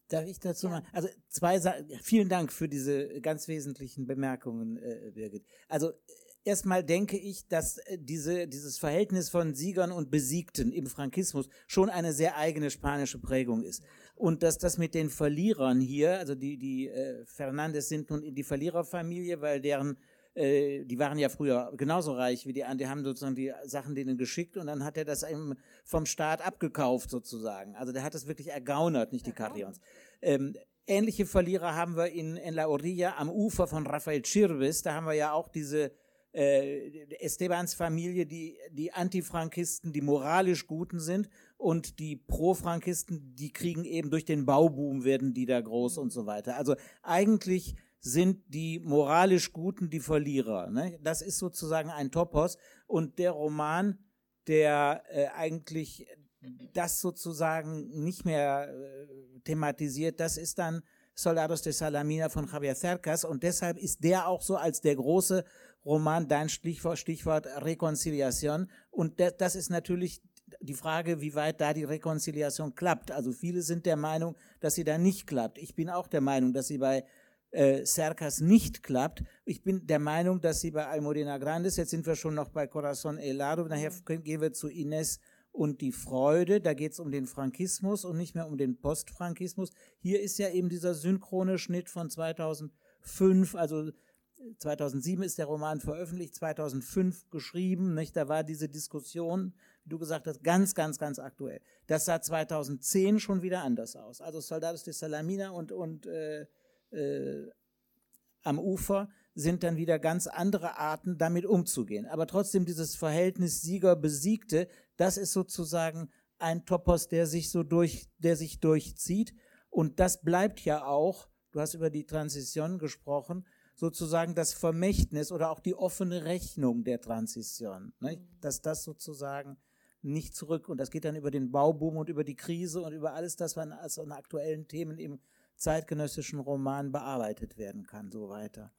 Darf ich dazu ja. mal? Also zwei Sachen. Vielen Dank für diese ganz wesentlichen Bemerkungen, äh, Birgit. Also erstmal denke ich, dass äh, diese, dieses Verhältnis von Siegern und Besiegten im Frankismus schon eine sehr eigene spanische Prägung ist. Und dass das mit den Verlierern hier, also die, die äh, Fernandes sind nun in die Verliererfamilie, weil deren äh, die waren ja früher genauso reich wie die anderen, die haben sozusagen die Sachen denen geschickt und dann hat er das eben vom Staat abgekauft sozusagen. Also der hat das wirklich ergaunert, nicht die Carrions. Ähm, ähnliche Verlierer haben wir in, in La Orilla am Ufer von Rafael Chirves, da haben wir ja auch diese äh, Estebans Familie, die, die Antifrankisten, die moralisch Guten sind und die Pro-Frankisten, die kriegen eben durch den Bauboom, werden die da groß und so weiter. Also eigentlich sind die moralisch Guten die Verlierer. Ne? Das ist sozusagen ein Topos. Und der Roman, der äh, eigentlich das sozusagen nicht mehr äh, thematisiert, das ist dann Soldados de Salamina von Javier Cercas. Und deshalb ist der auch so als der große Roman, dein Stichwort, Stichwort Rekonciliation. Und das, das ist natürlich die Frage, wie weit da die Rekonciliation klappt. Also viele sind der Meinung, dass sie da nicht klappt. Ich bin auch der Meinung, dass sie bei äh, Cercas nicht klappt. Ich bin der Meinung, dass sie bei Almodena Grandes, jetzt sind wir schon noch bei Corazon Helado, nachher mhm. gehen wir zu Ines und die Freude, da geht es um den Frankismus und nicht mehr um den Postfrankismus. Hier ist ja eben dieser synchrone Schnitt von 2005, also 2007 ist der Roman veröffentlicht, 2005 geschrieben, nicht? da war diese Diskussion, wie du gesagt hast, ganz, ganz, ganz aktuell. Das sah 2010 schon wieder anders aus. Also Soldados de Salamina und, und äh, äh, am Ufer sind dann wieder ganz andere Arten, damit umzugehen. Aber trotzdem dieses Verhältnis Sieger-Besiegte, das ist sozusagen ein Topos, der sich so durch, der sich durchzieht. Und das bleibt ja auch, du hast über die Transition gesprochen, sozusagen das Vermächtnis oder auch die offene Rechnung der Transition. Ne? Dass das sozusagen nicht zurück, und das geht dann über den Bauboom und über die Krise und über alles das, was an, an aktuellen Themen im zeitgenössischen Roman bearbeitet werden kann, so weiter.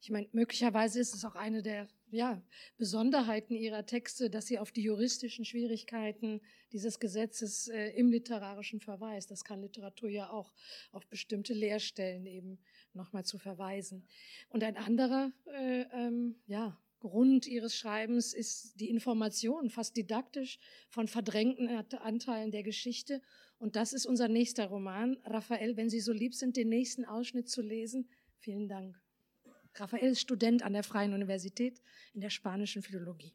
Ich meine, möglicherweise ist es auch eine der ja, Besonderheiten ihrer Texte, dass sie auf die juristischen Schwierigkeiten dieses Gesetzes äh, im Literarischen verweist. Das kann Literatur ja auch auf bestimmte Leerstellen eben nochmal zu verweisen. Und ein anderer äh, ähm, ja, Grund ihres Schreibens ist die Information, fast didaktisch, von verdrängten Anteilen der Geschichte und das ist unser nächster Roman. Raphael, wenn Sie so lieb sind, den nächsten Ausschnitt zu lesen. Vielen Dank. Raphael ist Student an der Freien Universität in der spanischen Philologie.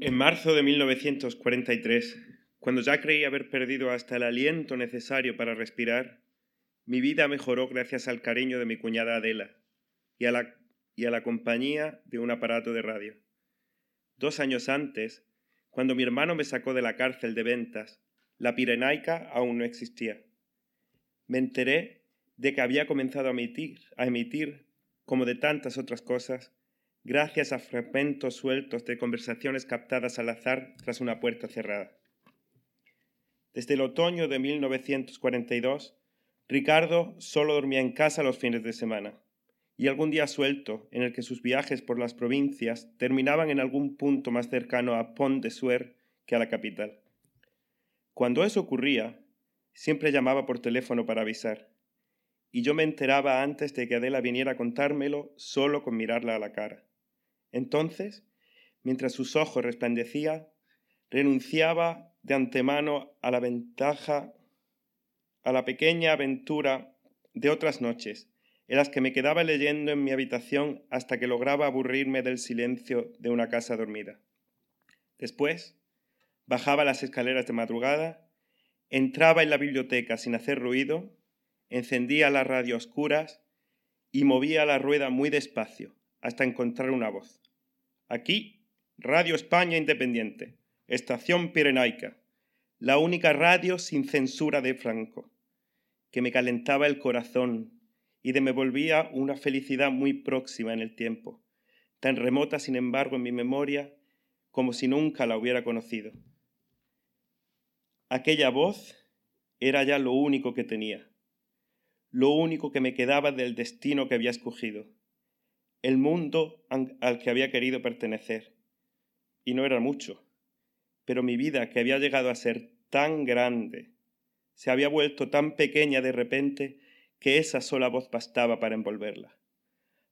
En marzo de 1943, cuando ya creí haber perdido hasta el aliento necesario para respirar, mi vida mejoró gracias al cariño de mi cuñada Adela y a la, y a la compañía de un aparato de radio. Dos años antes, Cuando mi hermano me sacó de la cárcel de ventas, la Pirenaica aún no existía. Me enteré de que había comenzado a emitir, a emitir, como de tantas otras cosas, gracias a fragmentos sueltos de conversaciones captadas al azar tras una puerta cerrada. Desde el otoño de 1942, Ricardo solo dormía en casa los fines de semana y algún día suelto en el que sus viajes por las provincias terminaban en algún punto más cercano a Pont de Suer que a la capital. Cuando eso ocurría, siempre llamaba por teléfono para avisar, y yo me enteraba antes de que Adela viniera a contármelo solo con mirarla a la cara. Entonces, mientras sus ojos resplandecían, renunciaba de antemano a la ventaja, a la pequeña aventura de otras noches, en las que me quedaba leyendo en mi habitación hasta que lograba aburrirme del silencio de una casa dormida. Después, bajaba las escaleras de madrugada, entraba en la biblioteca sin hacer ruido, encendía las radio oscuras y movía la rueda muy despacio hasta encontrar una voz. Aquí, Radio España Independiente, Estación Pirenaica. la única radio sin censura de Franco, que me calentaba el corazón y de me volvía una felicidad muy próxima en el tiempo, tan remota sin embargo en mi memoria como si nunca la hubiera conocido. Aquella voz era ya lo único que tenía, lo único que me quedaba del destino que había escogido, el mundo al que había querido pertenecer. Y no era mucho, pero mi vida, que había llegado a ser tan grande, se había vuelto tan pequeña de repente que esa sola voz bastaba para envolverla,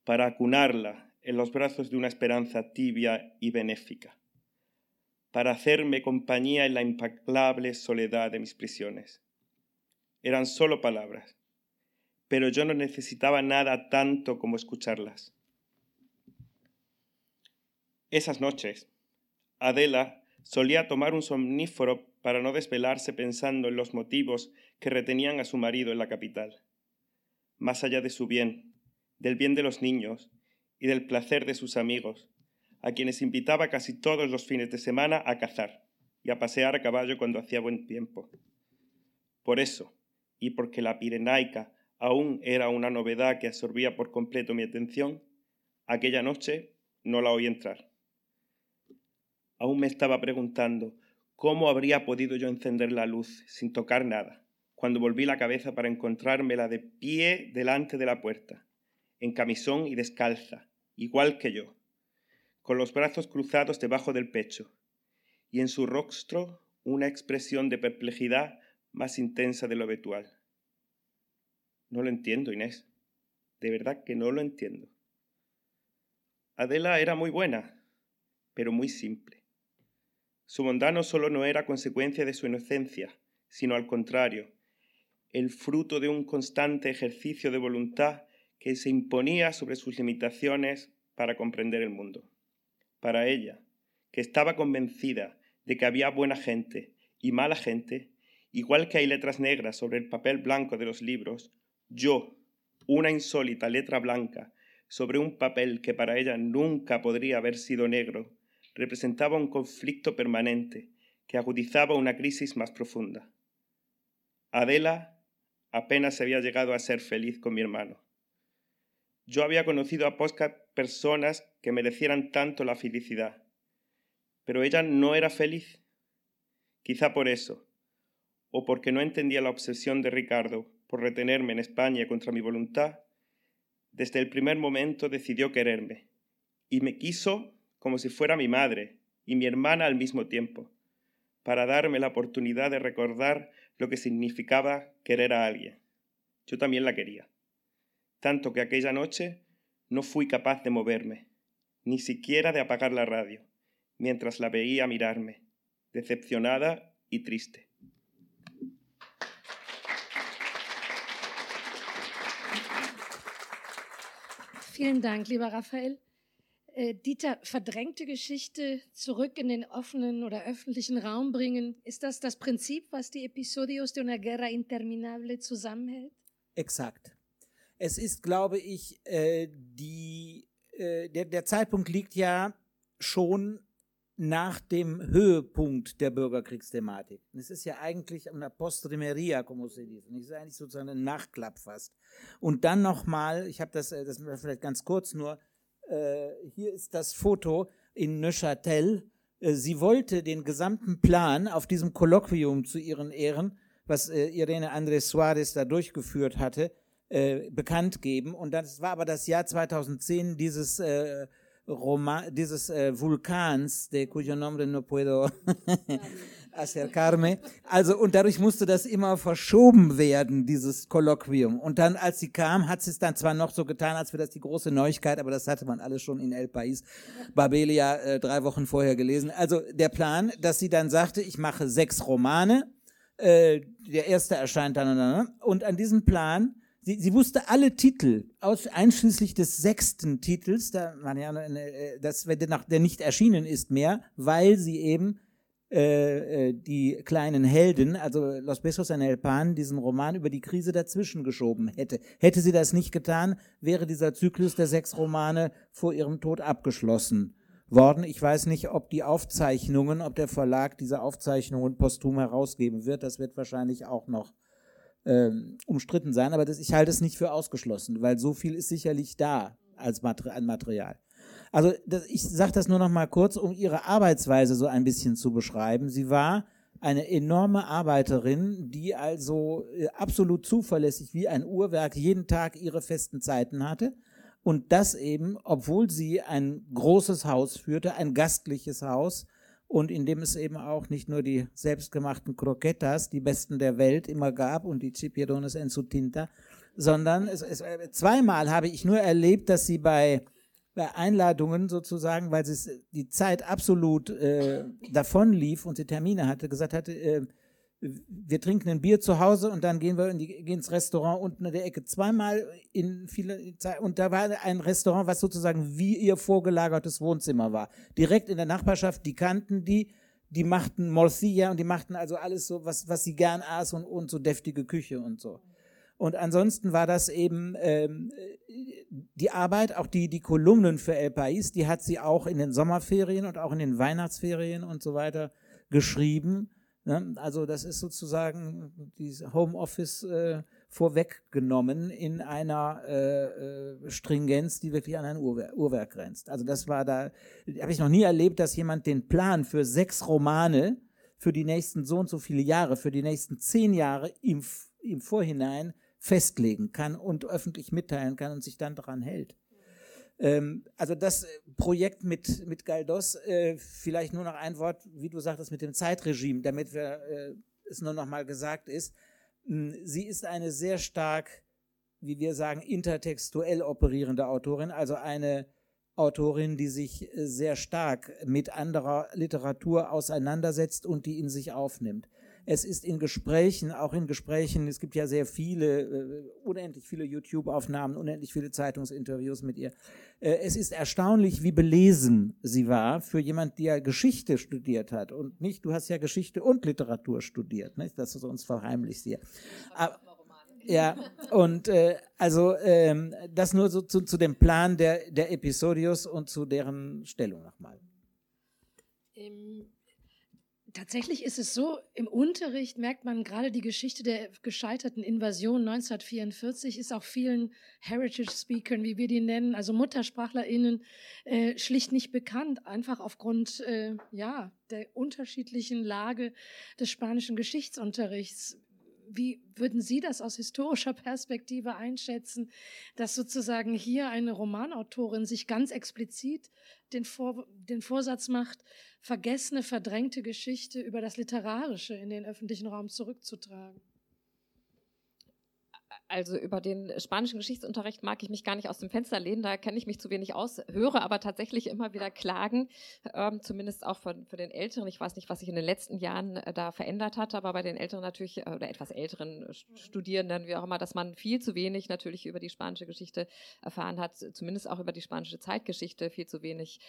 para acunarla en los brazos de una esperanza tibia y benéfica, para hacerme compañía en la implacable soledad de mis prisiones. Eran solo palabras, pero yo no necesitaba nada tanto como escucharlas. Esas noches, Adela solía tomar un somnífero para no desvelarse pensando en los motivos que retenían a su marido en la capital. Más allá de su bien, del bien de los niños y del placer de sus amigos, a quienes invitaba casi todos los fines de semana a cazar y a pasear a caballo cuando hacía buen tiempo. Por eso, y porque la Pirenaica aún era una novedad que absorbía por completo mi atención, aquella noche no la oí entrar. Aún me estaba preguntando ¿Cómo habría podido yo encender la luz sin tocar nada, cuando volví la cabeza para encontrármela de pie delante de la puerta, en camisón y descalza, igual que yo, con los brazos cruzados debajo del pecho, y en su rostro una expresión de perplejidad más intensa de lo habitual. No lo entiendo, Inés. De verdad que no lo entiendo. Adela era muy buena, pero muy simple. Su bondad no solo no era consecuencia de su inocencia, sino al contrario, el fruto de un constante ejercicio de voluntad que se imponía sobre sus limitaciones para comprender el mundo. Para ella, que estaba convencida de que había buena gente y mala gente, igual que hay letras negras sobre el papel blanco de los libros, yo, una insólita letra blanca sobre un papel que para ella nunca podría haber sido negro, representaba un conflicto permanente que agudizaba una crisis más profunda. Adela apenas había llegado a ser feliz con mi hermano. Yo había conocido a pocas personas que merecieran tanto la felicidad, pero ella no era feliz. Quizá por eso, o porque no entendía la obsesión de Ricardo por retenerme en España contra mi voluntad, desde el primer momento decidió quererme y me quiso como si fuera mi madre y mi hermana al mismo tiempo, para darme la oportunidad de recordar lo que significaba querer a alguien. Yo también la quería, tanto que aquella noche no fui capaz de moverme, ni siquiera de apagar la radio, mientras la veía mirarme, decepcionada y triste. Vielen Dank, lieber Raphael. Äh, Dieter, verdrängte Geschichte zurück in den offenen oder öffentlichen Raum bringen, ist das das Prinzip, was die Episodios de una guerra interminable zusammenhält? Exakt. Es ist, glaube ich, äh, die, äh, der, der Zeitpunkt liegt ja schon nach dem Höhepunkt der Bürgerkriegsthematik. Es ist ja eigentlich una postrimeria, como se dice. Es ist eigentlich sozusagen ein Nachklapp fast. Und dann nochmal, ich habe das, äh, das vielleicht ganz kurz nur, hier ist das Foto in Neuchâtel. Äh, sie wollte den gesamten Plan auf diesem Kolloquium zu ihren Ehren, was äh, Irene Andrés Suarez da durchgeführt hatte, äh, bekannt geben. Und das war aber das Jahr 2010 dieses Roman, dieses äh, Vulkans, de cuyo nombre no puedo acercarme. Also, und dadurch musste das immer verschoben werden, dieses Kolloquium. Und dann, als sie kam, hat sie es dann zwar noch so getan, als wäre das die große Neuigkeit, aber das hatte man alles schon in El País Babelia äh, drei Wochen vorher gelesen. Also der Plan, dass sie dann sagte, ich mache sechs Romane, äh, der erste erscheint dann, und an diesem Plan Sie, sie wusste alle Titel, aus, einschließlich des sechsten Titels, da, äh, das, der nicht erschienen ist mehr, weil sie eben äh, äh, die kleinen Helden, also Los Besos en el Pan, diesen Roman über die Krise dazwischen geschoben hätte. Hätte sie das nicht getan, wäre dieser Zyklus der sechs Romane vor ihrem Tod abgeschlossen worden. Ich weiß nicht, ob die Aufzeichnungen, ob der Verlag diese Aufzeichnungen posthum herausgeben wird. Das wird wahrscheinlich auch noch ähm, umstritten sein, aber das, ich halte es nicht für ausgeschlossen, weil so viel ist sicherlich da als Mater an Material. Also das, ich sage das nur noch mal kurz, um ihre Arbeitsweise so ein bisschen zu beschreiben. Sie war eine enorme Arbeiterin, die also äh, absolut zuverlässig wie ein Uhrwerk jeden Tag ihre festen Zeiten hatte. Und das eben, obwohl sie ein großes Haus führte, ein gastliches Haus, und in dem es eben auch nicht nur die selbstgemachten Croquetas, die besten der Welt, immer gab und die Chipierones en su tinta, sondern es, es, äh, zweimal habe ich nur erlebt, dass sie bei, bei Einladungen sozusagen, weil sie die Zeit absolut äh, davon lief und sie Termine hatte, gesagt hatte, äh, wir trinken ein Bier zu Hause und dann gehen wir in die, gehen ins Restaurant unten in der Ecke. Zweimal in viele Zeit. Und da war ein Restaurant, was sozusagen wie ihr vorgelagertes Wohnzimmer war. Direkt in der Nachbarschaft, die kannten die, die machten Morcilla und die machten also alles so, was, was sie gern aß und, und so deftige Küche und so. Und ansonsten war das eben ähm, die Arbeit, auch die, die Kolumnen für El País, die hat sie auch in den Sommerferien und auch in den Weihnachtsferien und so weiter geschrieben? Also das ist sozusagen diese Homeoffice äh, vorweggenommen in einer äh, äh, Stringenz, die wirklich an ein Uhrwerk, Uhrwerk grenzt. Also das war da, habe ich noch nie erlebt, dass jemand den Plan für sechs Romane für die nächsten so und so viele Jahre, für die nächsten zehn Jahre im, im Vorhinein festlegen kann und öffentlich mitteilen kann und sich dann daran hält. Ähm, also das äh, Projekt mit, mit Galdos, äh, vielleicht nur noch ein Wort, wie du sagtest, mit dem Zeitregime, damit wir, äh, es nur noch mal gesagt ist. Hm, sie ist eine sehr stark, wie wir sagen, intertextuell operierende Autorin, also eine Autorin, die sich äh, sehr stark mit anderer Literatur auseinandersetzt und die in sich aufnimmt. Es ist in Gesprächen, auch in Gesprächen, es gibt ja sehr viele, äh, unendlich viele YouTube-Aufnahmen, unendlich viele Zeitungsinterviews mit ihr. Äh, es ist erstaunlich, wie belesen sie war für jemand, der Geschichte studiert hat. Und nicht, du hast ja Geschichte und Literatur studiert, nicht? das ist uns verheimlicht hier. Aber, ja, und äh, also ähm, das nur so zu, zu dem Plan der, der Episodios und zu deren Stellung nochmal. Im Tatsächlich ist es so, im Unterricht merkt man gerade die Geschichte der gescheiterten Invasion 1944 ist auch vielen Heritage-Speakern, wie wir die nennen, also MuttersprachlerInnen, äh, schlicht nicht bekannt, einfach aufgrund äh, ja, der unterschiedlichen Lage des spanischen Geschichtsunterrichts. Wie würden Sie das aus historischer Perspektive einschätzen, dass sozusagen hier eine Romanautorin sich ganz explizit den, Vor den Vorsatz macht, vergessene, verdrängte Geschichte über das Literarische in den öffentlichen Raum zurückzutragen? Also über den spanischen Geschichtsunterricht mag ich mich gar nicht aus dem Fenster lehnen, da kenne ich mich zu wenig aus, höre aber tatsächlich immer wieder Klagen, ähm, zumindest auch von, für den Älteren. Ich weiß nicht, was sich in den letzten Jahren äh, da verändert hat, aber bei den Älteren natürlich, äh, oder etwas älteren Studierenden, wie auch immer, dass man viel zu wenig natürlich über die spanische Geschichte erfahren hat, zumindest auch über die spanische Zeitgeschichte viel zu wenig.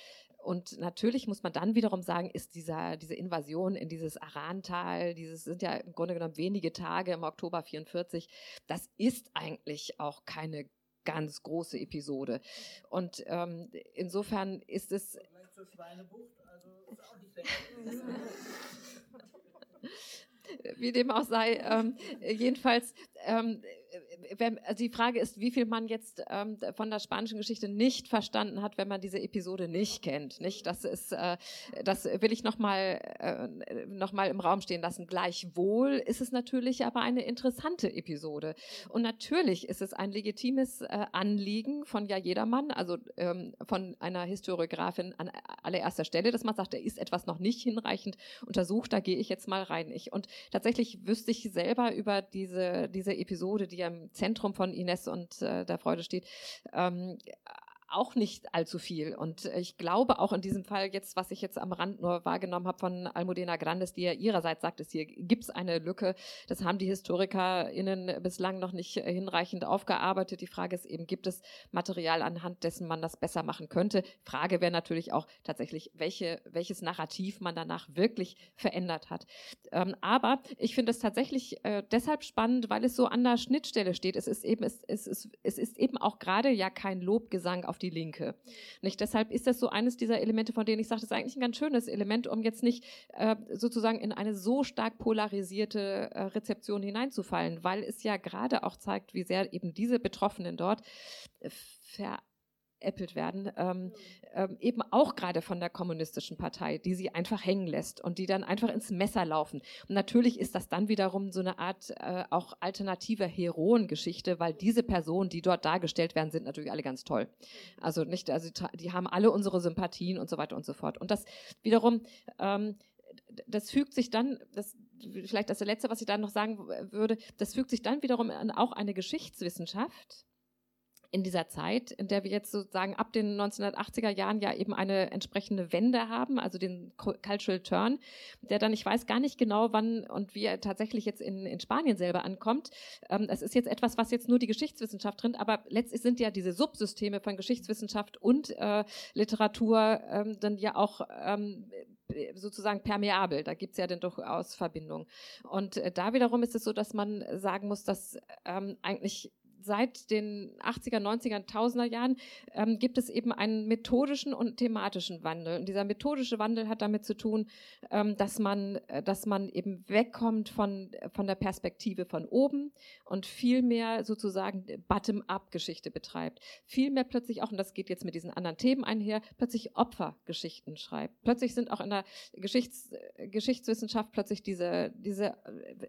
Und natürlich muss man dann wiederum sagen, ist dieser, diese Invasion in dieses Arantal, dieses sind ja im Grunde genommen wenige Tage im Oktober 44, das ist ist eigentlich auch keine ganz große Episode. Und ähm, insofern ist es. Wie dem auch sei, ähm, jedenfalls ähm, wenn, also die Frage ist, wie viel man jetzt ähm, von der spanischen Geschichte nicht verstanden hat, wenn man diese Episode nicht kennt. Nicht? Das ist, äh, das will ich nochmal äh, noch im Raum stehen lassen. Gleichwohl ist es natürlich aber eine interessante Episode. Und natürlich ist es ein legitimes äh, Anliegen von ja jedermann, also ähm, von einer Historiografin an allererster Stelle, dass man sagt, da ist etwas noch nicht hinreichend untersucht, da gehe ich jetzt mal rein. Ich, und tatsächlich wüsste ich selber über diese, diese Episode, die ja Zentrum von Ines und äh, der Freude steht, ähm, auch nicht allzu viel. Und ich glaube auch in diesem Fall jetzt, was ich jetzt am Rand nur wahrgenommen habe von Almudena Grandes, die ja ihrerseits sagt, es hier gibt es eine Lücke. Das haben die HistorikerInnen bislang noch nicht hinreichend aufgearbeitet. Die Frage ist eben, gibt es Material, anhand dessen man das besser machen könnte? Frage wäre natürlich auch tatsächlich, welche, welches Narrativ man danach wirklich verändert hat. Ähm, aber ich finde es tatsächlich äh, deshalb spannend, weil es so an der Schnittstelle steht. Es ist eben, es, es, es, es ist eben auch gerade ja kein Lobgesang auf die Linke. Nicht? Deshalb ist das so eines dieser Elemente, von denen ich sage, das ist eigentlich ein ganz schönes Element, um jetzt nicht äh, sozusagen in eine so stark polarisierte äh, Rezeption hineinzufallen, weil es ja gerade auch zeigt, wie sehr eben diese Betroffenen dort äh, ver veräppelt werden, ähm, ähm, eben auch gerade von der kommunistischen Partei, die sie einfach hängen lässt und die dann einfach ins Messer laufen. Und natürlich ist das dann wiederum so eine Art äh, auch alternative Heroengeschichte, weil diese Personen, die dort dargestellt werden, sind natürlich alle ganz toll. Also nicht, also die haben alle unsere Sympathien und so weiter und so fort. Und das wiederum ähm, das fügt sich dann, das, vielleicht das letzte, was ich da noch sagen würde, das fügt sich dann wiederum an auch eine Geschichtswissenschaft, in dieser Zeit, in der wir jetzt sozusagen ab den 1980er Jahren ja eben eine entsprechende Wende haben, also den Cultural Turn, der dann, ich weiß gar nicht genau, wann und wie er tatsächlich jetzt in, in Spanien selber ankommt. Ähm, es ist jetzt etwas, was jetzt nur die Geschichtswissenschaft drin, aber letztlich sind ja diese Subsysteme von Geschichtswissenschaft und äh, Literatur ähm, dann ja auch ähm, sozusagen permeabel. Da gibt es ja dann durchaus Verbindungen. Und äh, da wiederum ist es so, dass man sagen muss, dass ähm, eigentlich seit den 80er, 90er, 1000er Jahren ähm, gibt es eben einen methodischen und thematischen Wandel. Und dieser methodische Wandel hat damit zu tun, ähm, dass, man, äh, dass man eben wegkommt von, von der Perspektive von oben und viel mehr sozusagen Bottom-up-Geschichte betreibt. Viel mehr plötzlich auch, und das geht jetzt mit diesen anderen Themen einher, plötzlich Opfergeschichten schreibt. Plötzlich sind auch in der Geschichts, Geschichtswissenschaft plötzlich diese, diese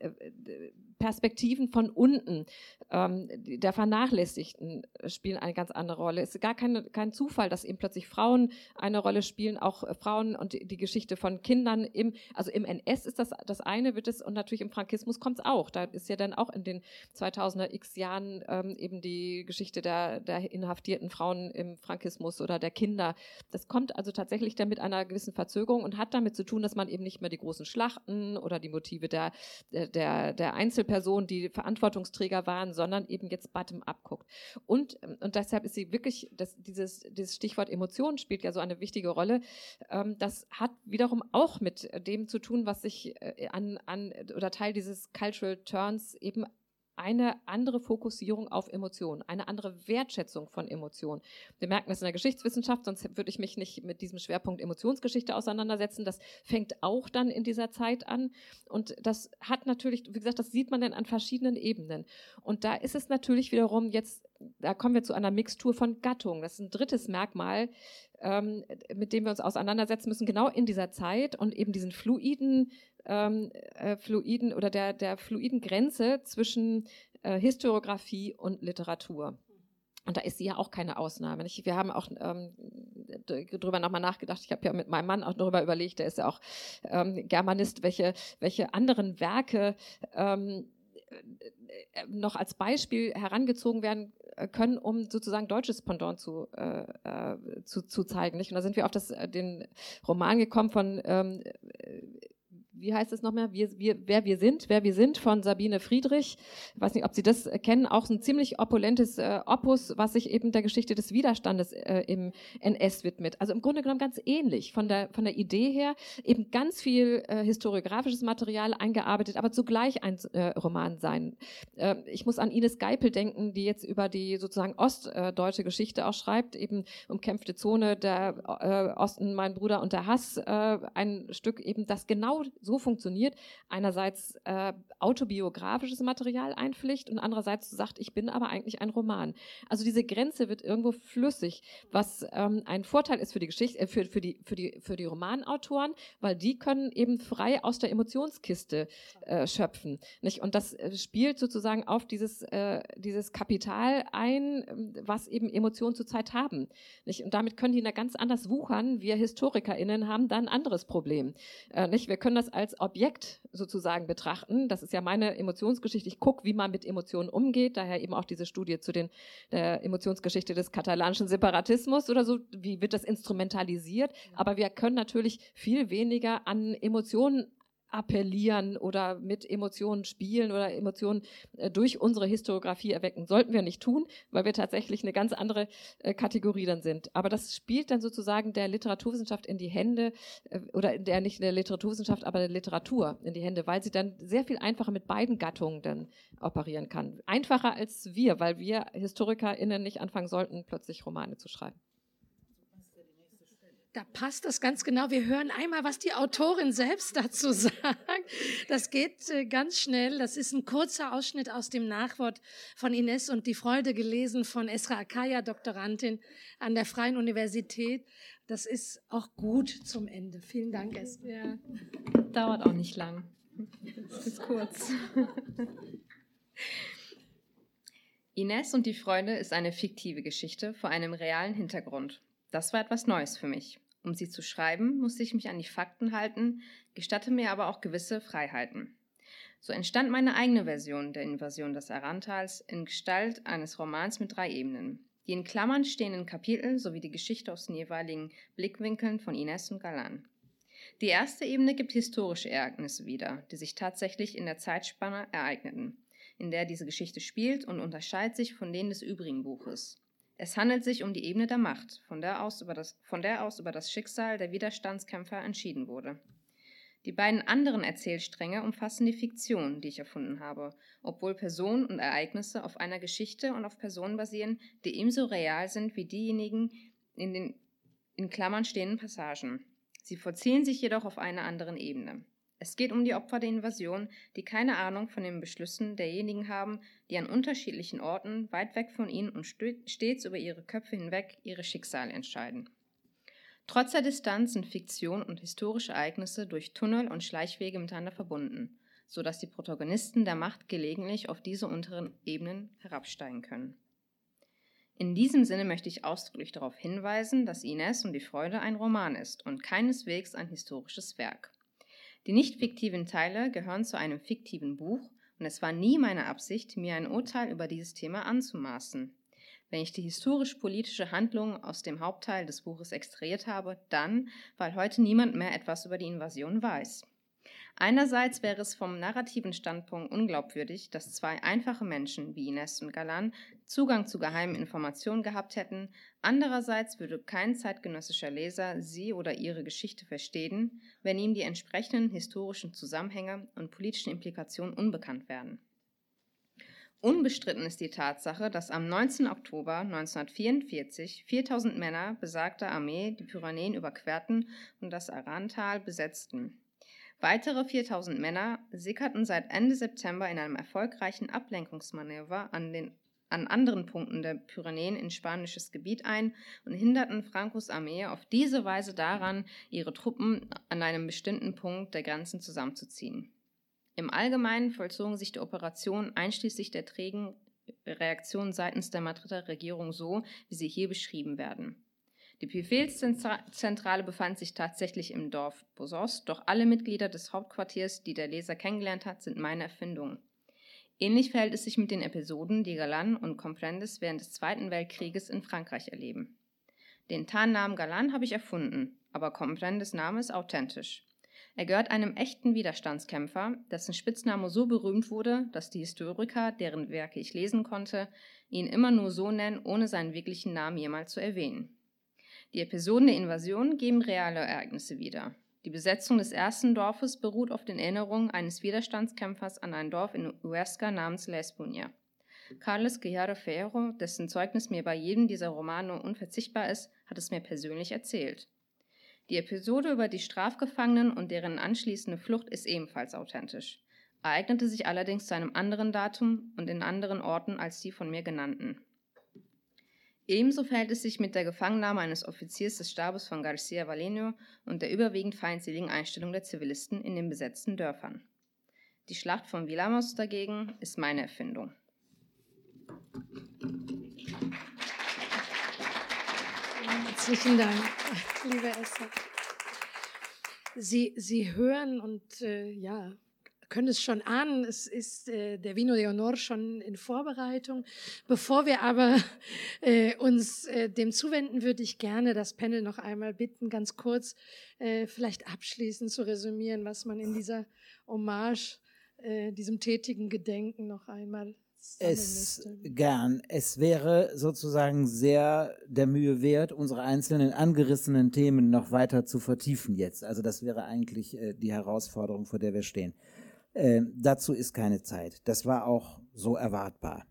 äh, äh, Perspektiven von unten, ähm, der Vernachlässigten spielen eine ganz andere Rolle. Es ist gar keine, kein Zufall, dass eben plötzlich Frauen eine Rolle spielen, auch äh, Frauen und die, die Geschichte von Kindern im, also im NS ist das das eine, wird es und natürlich im Frankismus kommt es auch. Da ist ja dann auch in den 2000er X Jahren ähm, eben die Geschichte der, der inhaftierten Frauen im Frankismus oder der Kinder. Das kommt also tatsächlich dann mit einer gewissen Verzögerung und hat damit zu tun, dass man eben nicht mehr die großen Schlachten oder die Motive der, der, der Einzelpersonen, die Verantwortungsträger waren, sondern eben jetzt bottom-up guckt. Und, ähm, und deshalb ist sie wirklich, das, dieses, dieses Stichwort Emotionen spielt ja so eine wichtige Rolle. Ähm, das hat wiederum auch mit dem zu tun, was sich äh, an, an oder Teil dieses Cultural Turns eben eine andere Fokussierung auf Emotionen, eine andere Wertschätzung von Emotionen. Wir merken das in der Geschichtswissenschaft, sonst würde ich mich nicht mit diesem Schwerpunkt Emotionsgeschichte auseinandersetzen. Das fängt auch dann in dieser Zeit an. Und das hat natürlich, wie gesagt, das sieht man dann an verschiedenen Ebenen. Und da ist es natürlich wiederum jetzt, da kommen wir zu einer Mixtur von Gattungen. Das ist ein drittes Merkmal, ähm, mit dem wir uns auseinandersetzen müssen, genau in dieser Zeit und eben diesen fluiden ähm, äh, fluiden oder der, der fluiden Grenze zwischen äh, Historiografie und Literatur. Und da ist sie ja auch keine Ausnahme. Nicht? Wir haben auch ähm, darüber nochmal nachgedacht. Ich habe ja mit meinem Mann auch darüber überlegt, der ist ja auch ähm, Germanist, welche, welche anderen Werke ähm, äh, noch als Beispiel herangezogen werden äh, können, um sozusagen deutsches Pendant zu, äh, äh, zu, zu zeigen. Nicht? Und da sind wir auf das, den Roman gekommen von ähm, wie heißt es nochmal, wir, wir, wer wir sind, wer wir sind von Sabine Friedrich. Ich weiß nicht, ob Sie das kennen, auch ein ziemlich opulentes äh, Opus, was sich eben der Geschichte des Widerstandes äh, im NS widmet. Also im Grunde genommen ganz ähnlich von der, von der Idee her, eben ganz viel äh, historiografisches Material eingearbeitet, aber zugleich ein äh, Roman sein. Äh, ich muss an Ines Geipel denken, die jetzt über die sozusagen ostdeutsche Geschichte auch schreibt, eben umkämpfte Zone, der äh, Osten, mein Bruder und der Hass, ein Stück eben, das genau so so funktioniert, einerseits äh, autobiografisches Material einpflicht und andererseits sagt, ich bin aber eigentlich ein Roman. Also diese Grenze wird irgendwo flüssig, was ähm, ein Vorteil ist für die Geschichte, äh, für, für, die, für, die, für die Romanautoren, weil die können eben frei aus der Emotionskiste äh, schöpfen. Nicht? Und das äh, spielt sozusagen auf dieses, äh, dieses Kapital ein, ähm, was eben Emotionen zurzeit haben. Nicht? Und damit können die da ganz anders wuchern. Wir HistorikerInnen haben da ein anderes Problem. Äh, nicht? Wir können das als Objekt sozusagen betrachten. Das ist ja meine Emotionsgeschichte. Ich gucke, wie man mit Emotionen umgeht. Daher eben auch diese Studie zu den, der Emotionsgeschichte des katalanischen Separatismus oder so. Wie wird das instrumentalisiert? Aber wir können natürlich viel weniger an Emotionen appellieren oder mit Emotionen spielen oder Emotionen äh, durch unsere Historiografie erwecken. Sollten wir nicht tun, weil wir tatsächlich eine ganz andere äh, Kategorie dann sind. Aber das spielt dann sozusagen der Literaturwissenschaft in die Hände äh, oder der nicht der Literaturwissenschaft, aber der Literatur in die Hände, weil sie dann sehr viel einfacher mit beiden Gattungen dann operieren kann. Einfacher als wir, weil wir HistorikerInnen nicht anfangen sollten, plötzlich Romane zu schreiben. Da passt das ganz genau. Wir hören einmal, was die Autorin selbst dazu sagt. Das geht äh, ganz schnell. Das ist ein kurzer Ausschnitt aus dem Nachwort von Ines und die Freude gelesen von Esra Akaya, Doktorandin an der Freien Universität. Das ist auch gut zum Ende. Vielen Dank, Esra. Ja. Dauert auch nicht lang. Das ist kurz. Ines und die Freude ist eine fiktive Geschichte vor einem realen Hintergrund. Das war etwas Neues für mich. Um sie zu schreiben, musste ich mich an die Fakten halten, gestatte mir aber auch gewisse Freiheiten. So entstand meine eigene Version der Invasion des Arantals in Gestalt eines Romans mit drei Ebenen. Die in Klammern stehenden Kapitel sowie die Geschichte aus den jeweiligen Blickwinkeln von Ines und Galan. Die erste Ebene gibt historische Ereignisse wieder, die sich tatsächlich in der Zeitspanne ereigneten, in der diese Geschichte spielt und unterscheidet sich von denen des übrigen Buches. Es handelt sich um die Ebene der Macht, von der aus über das, aus über das Schicksal der Widerstandskämpfer entschieden wurde. Die beiden anderen Erzählstränge umfassen die Fiktion, die ich erfunden habe, obwohl Personen und Ereignisse auf einer Geschichte und auf Personen basieren, die ebenso real sind wie diejenigen in den in Klammern stehenden Passagen. Sie vollziehen sich jedoch auf einer anderen Ebene. Es geht um die Opfer der Invasion, die keine Ahnung von den Beschlüssen derjenigen haben, die an unterschiedlichen Orten, weit weg von ihnen und stets über ihre Köpfe hinweg ihre Schicksale entscheiden. Trotz der Distanz sind Fiktion und historische Ereignisse durch Tunnel und Schleichwege miteinander verbunden, so dass die Protagonisten der Macht gelegentlich auf diese unteren Ebenen herabsteigen können. In diesem Sinne möchte ich ausdrücklich darauf hinweisen, dass Ines und die Freude ein Roman ist und keineswegs ein historisches Werk. Die nicht fiktiven Teile gehören zu einem fiktiven Buch und es war nie meine Absicht, mir ein Urteil über dieses Thema anzumaßen. Wenn ich die historisch-politische Handlung aus dem Hauptteil des Buches extrahiert habe, dann, weil heute niemand mehr etwas über die Invasion weiß. Einerseits wäre es vom narrativen Standpunkt unglaubwürdig, dass zwei einfache Menschen wie Ines und Galan Zugang zu geheimen Informationen gehabt hätten, andererseits würde kein zeitgenössischer Leser sie oder ihre Geschichte verstehen, wenn ihm die entsprechenden historischen Zusammenhänge und politischen Implikationen unbekannt wären. Unbestritten ist die Tatsache, dass am 19. Oktober 1944 4000 Männer besagter Armee die Pyrenäen überquerten und das Arantal besetzten. Weitere 4000 Männer sickerten seit Ende September in einem erfolgreichen Ablenkungsmanöver an, den, an anderen Punkten der Pyrenäen in spanisches Gebiet ein und hinderten Francos Armee auf diese Weise daran, ihre Truppen an einem bestimmten Punkt der Grenzen zusammenzuziehen. Im Allgemeinen vollzogen sich die Operationen einschließlich der trägen Reaktionen seitens der Madrider Regierung so, wie sie hier beschrieben werden. Die Befehlszentrale befand sich tatsächlich im Dorf Bosos, doch alle Mitglieder des Hauptquartiers, die der Leser kennengelernt hat, sind meine Erfindungen. Ähnlich verhält es sich mit den Episoden, die Galan und Comprendes während des Zweiten Weltkrieges in Frankreich erleben. Den Tarnnamen Galan habe ich erfunden, aber Comprendes Name ist authentisch. Er gehört einem echten Widerstandskämpfer, dessen Spitzname so berühmt wurde, dass die Historiker, deren Werke ich lesen konnte, ihn immer nur so nennen, ohne seinen wirklichen Namen jemals zu erwähnen. Die Episoden der Invasion geben reale Ereignisse wieder. Die Besetzung des ersten Dorfes beruht auf den Erinnerungen eines Widerstandskämpfers an ein Dorf in Huesca namens La Espuña. Carlos Guillermo Ferro, dessen Zeugnis mir bei jedem dieser Romane unverzichtbar ist, hat es mir persönlich erzählt. Die Episode über die Strafgefangenen und deren anschließende Flucht ist ebenfalls authentisch, ereignete sich allerdings zu einem anderen Datum und in anderen Orten als die von mir genannten. Ebenso verhält es sich mit der Gefangennahme eines Offiziers des Stabes von Garcia Valeno und der überwiegend feindseligen Einstellung der Zivilisten in den besetzten Dörfern. Die Schlacht von Vilamos dagegen ist meine Erfindung. Herzlichen Dank, liebe Esther. Sie, Sie hören und äh, ja, können es schon ahnen, es ist äh, der Vino de Honor schon in Vorbereitung. Bevor wir aber äh, uns äh, dem zuwenden, würde ich gerne das Panel noch einmal bitten, ganz kurz äh, vielleicht abschließend zu resümieren, was man in dieser Hommage, äh, diesem tätigen Gedenken noch einmal es gern. Es wäre sozusagen sehr der Mühe wert, unsere einzelnen angerissenen Themen noch weiter zu vertiefen jetzt. Also das wäre eigentlich äh, die Herausforderung, vor der wir stehen. Äh, dazu ist keine Zeit. Das war auch so erwartbar.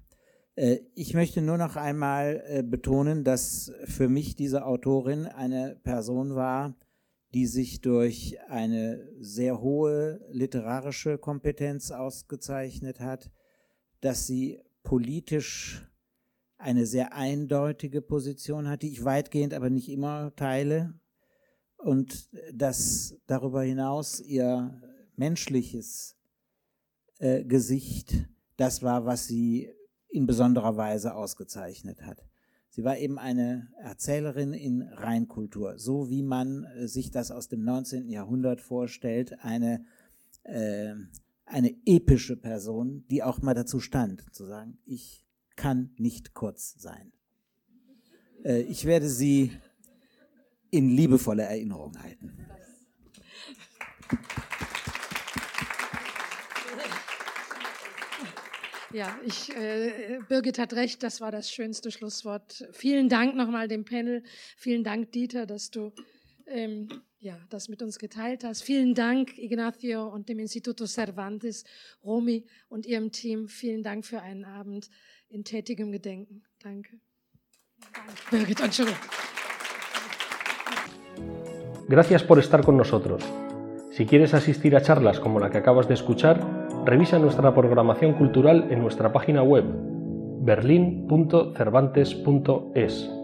Äh, ich möchte nur noch einmal äh, betonen, dass für mich diese Autorin eine Person war, die sich durch eine sehr hohe literarische Kompetenz ausgezeichnet hat, dass sie politisch eine sehr eindeutige Position hat, die ich weitgehend aber nicht immer teile und dass darüber hinaus ihr menschliches äh, Gesicht das war, was sie in besonderer Weise ausgezeichnet hat. Sie war eben eine Erzählerin in Reinkultur, so wie man äh, sich das aus dem 19. Jahrhundert vorstellt, eine äh, eine epische Person, die auch mal dazu stand, zu sagen, ich kann nicht kurz sein. Äh, ich werde sie in liebevoller Erinnerung halten. Ja, ich, äh, Birgit hat recht, das war das schönste Schlusswort. Vielen Dank nochmal dem Panel. Vielen Dank, Dieter, dass du ähm, ja, das mit uns geteilt hast. Vielen Dank, Ignacio und dem Instituto Cervantes, Romy und ihrem Team. Vielen Dank für einen Abend in tätigem Gedenken. Danke. Birgit, Entschuldigung. Gracias por estar con nosotros. Si quieres asistir a charlas como la que acabas de escuchar, revisa nuestra programación cultural en nuestra página web berlin.cervantes.es.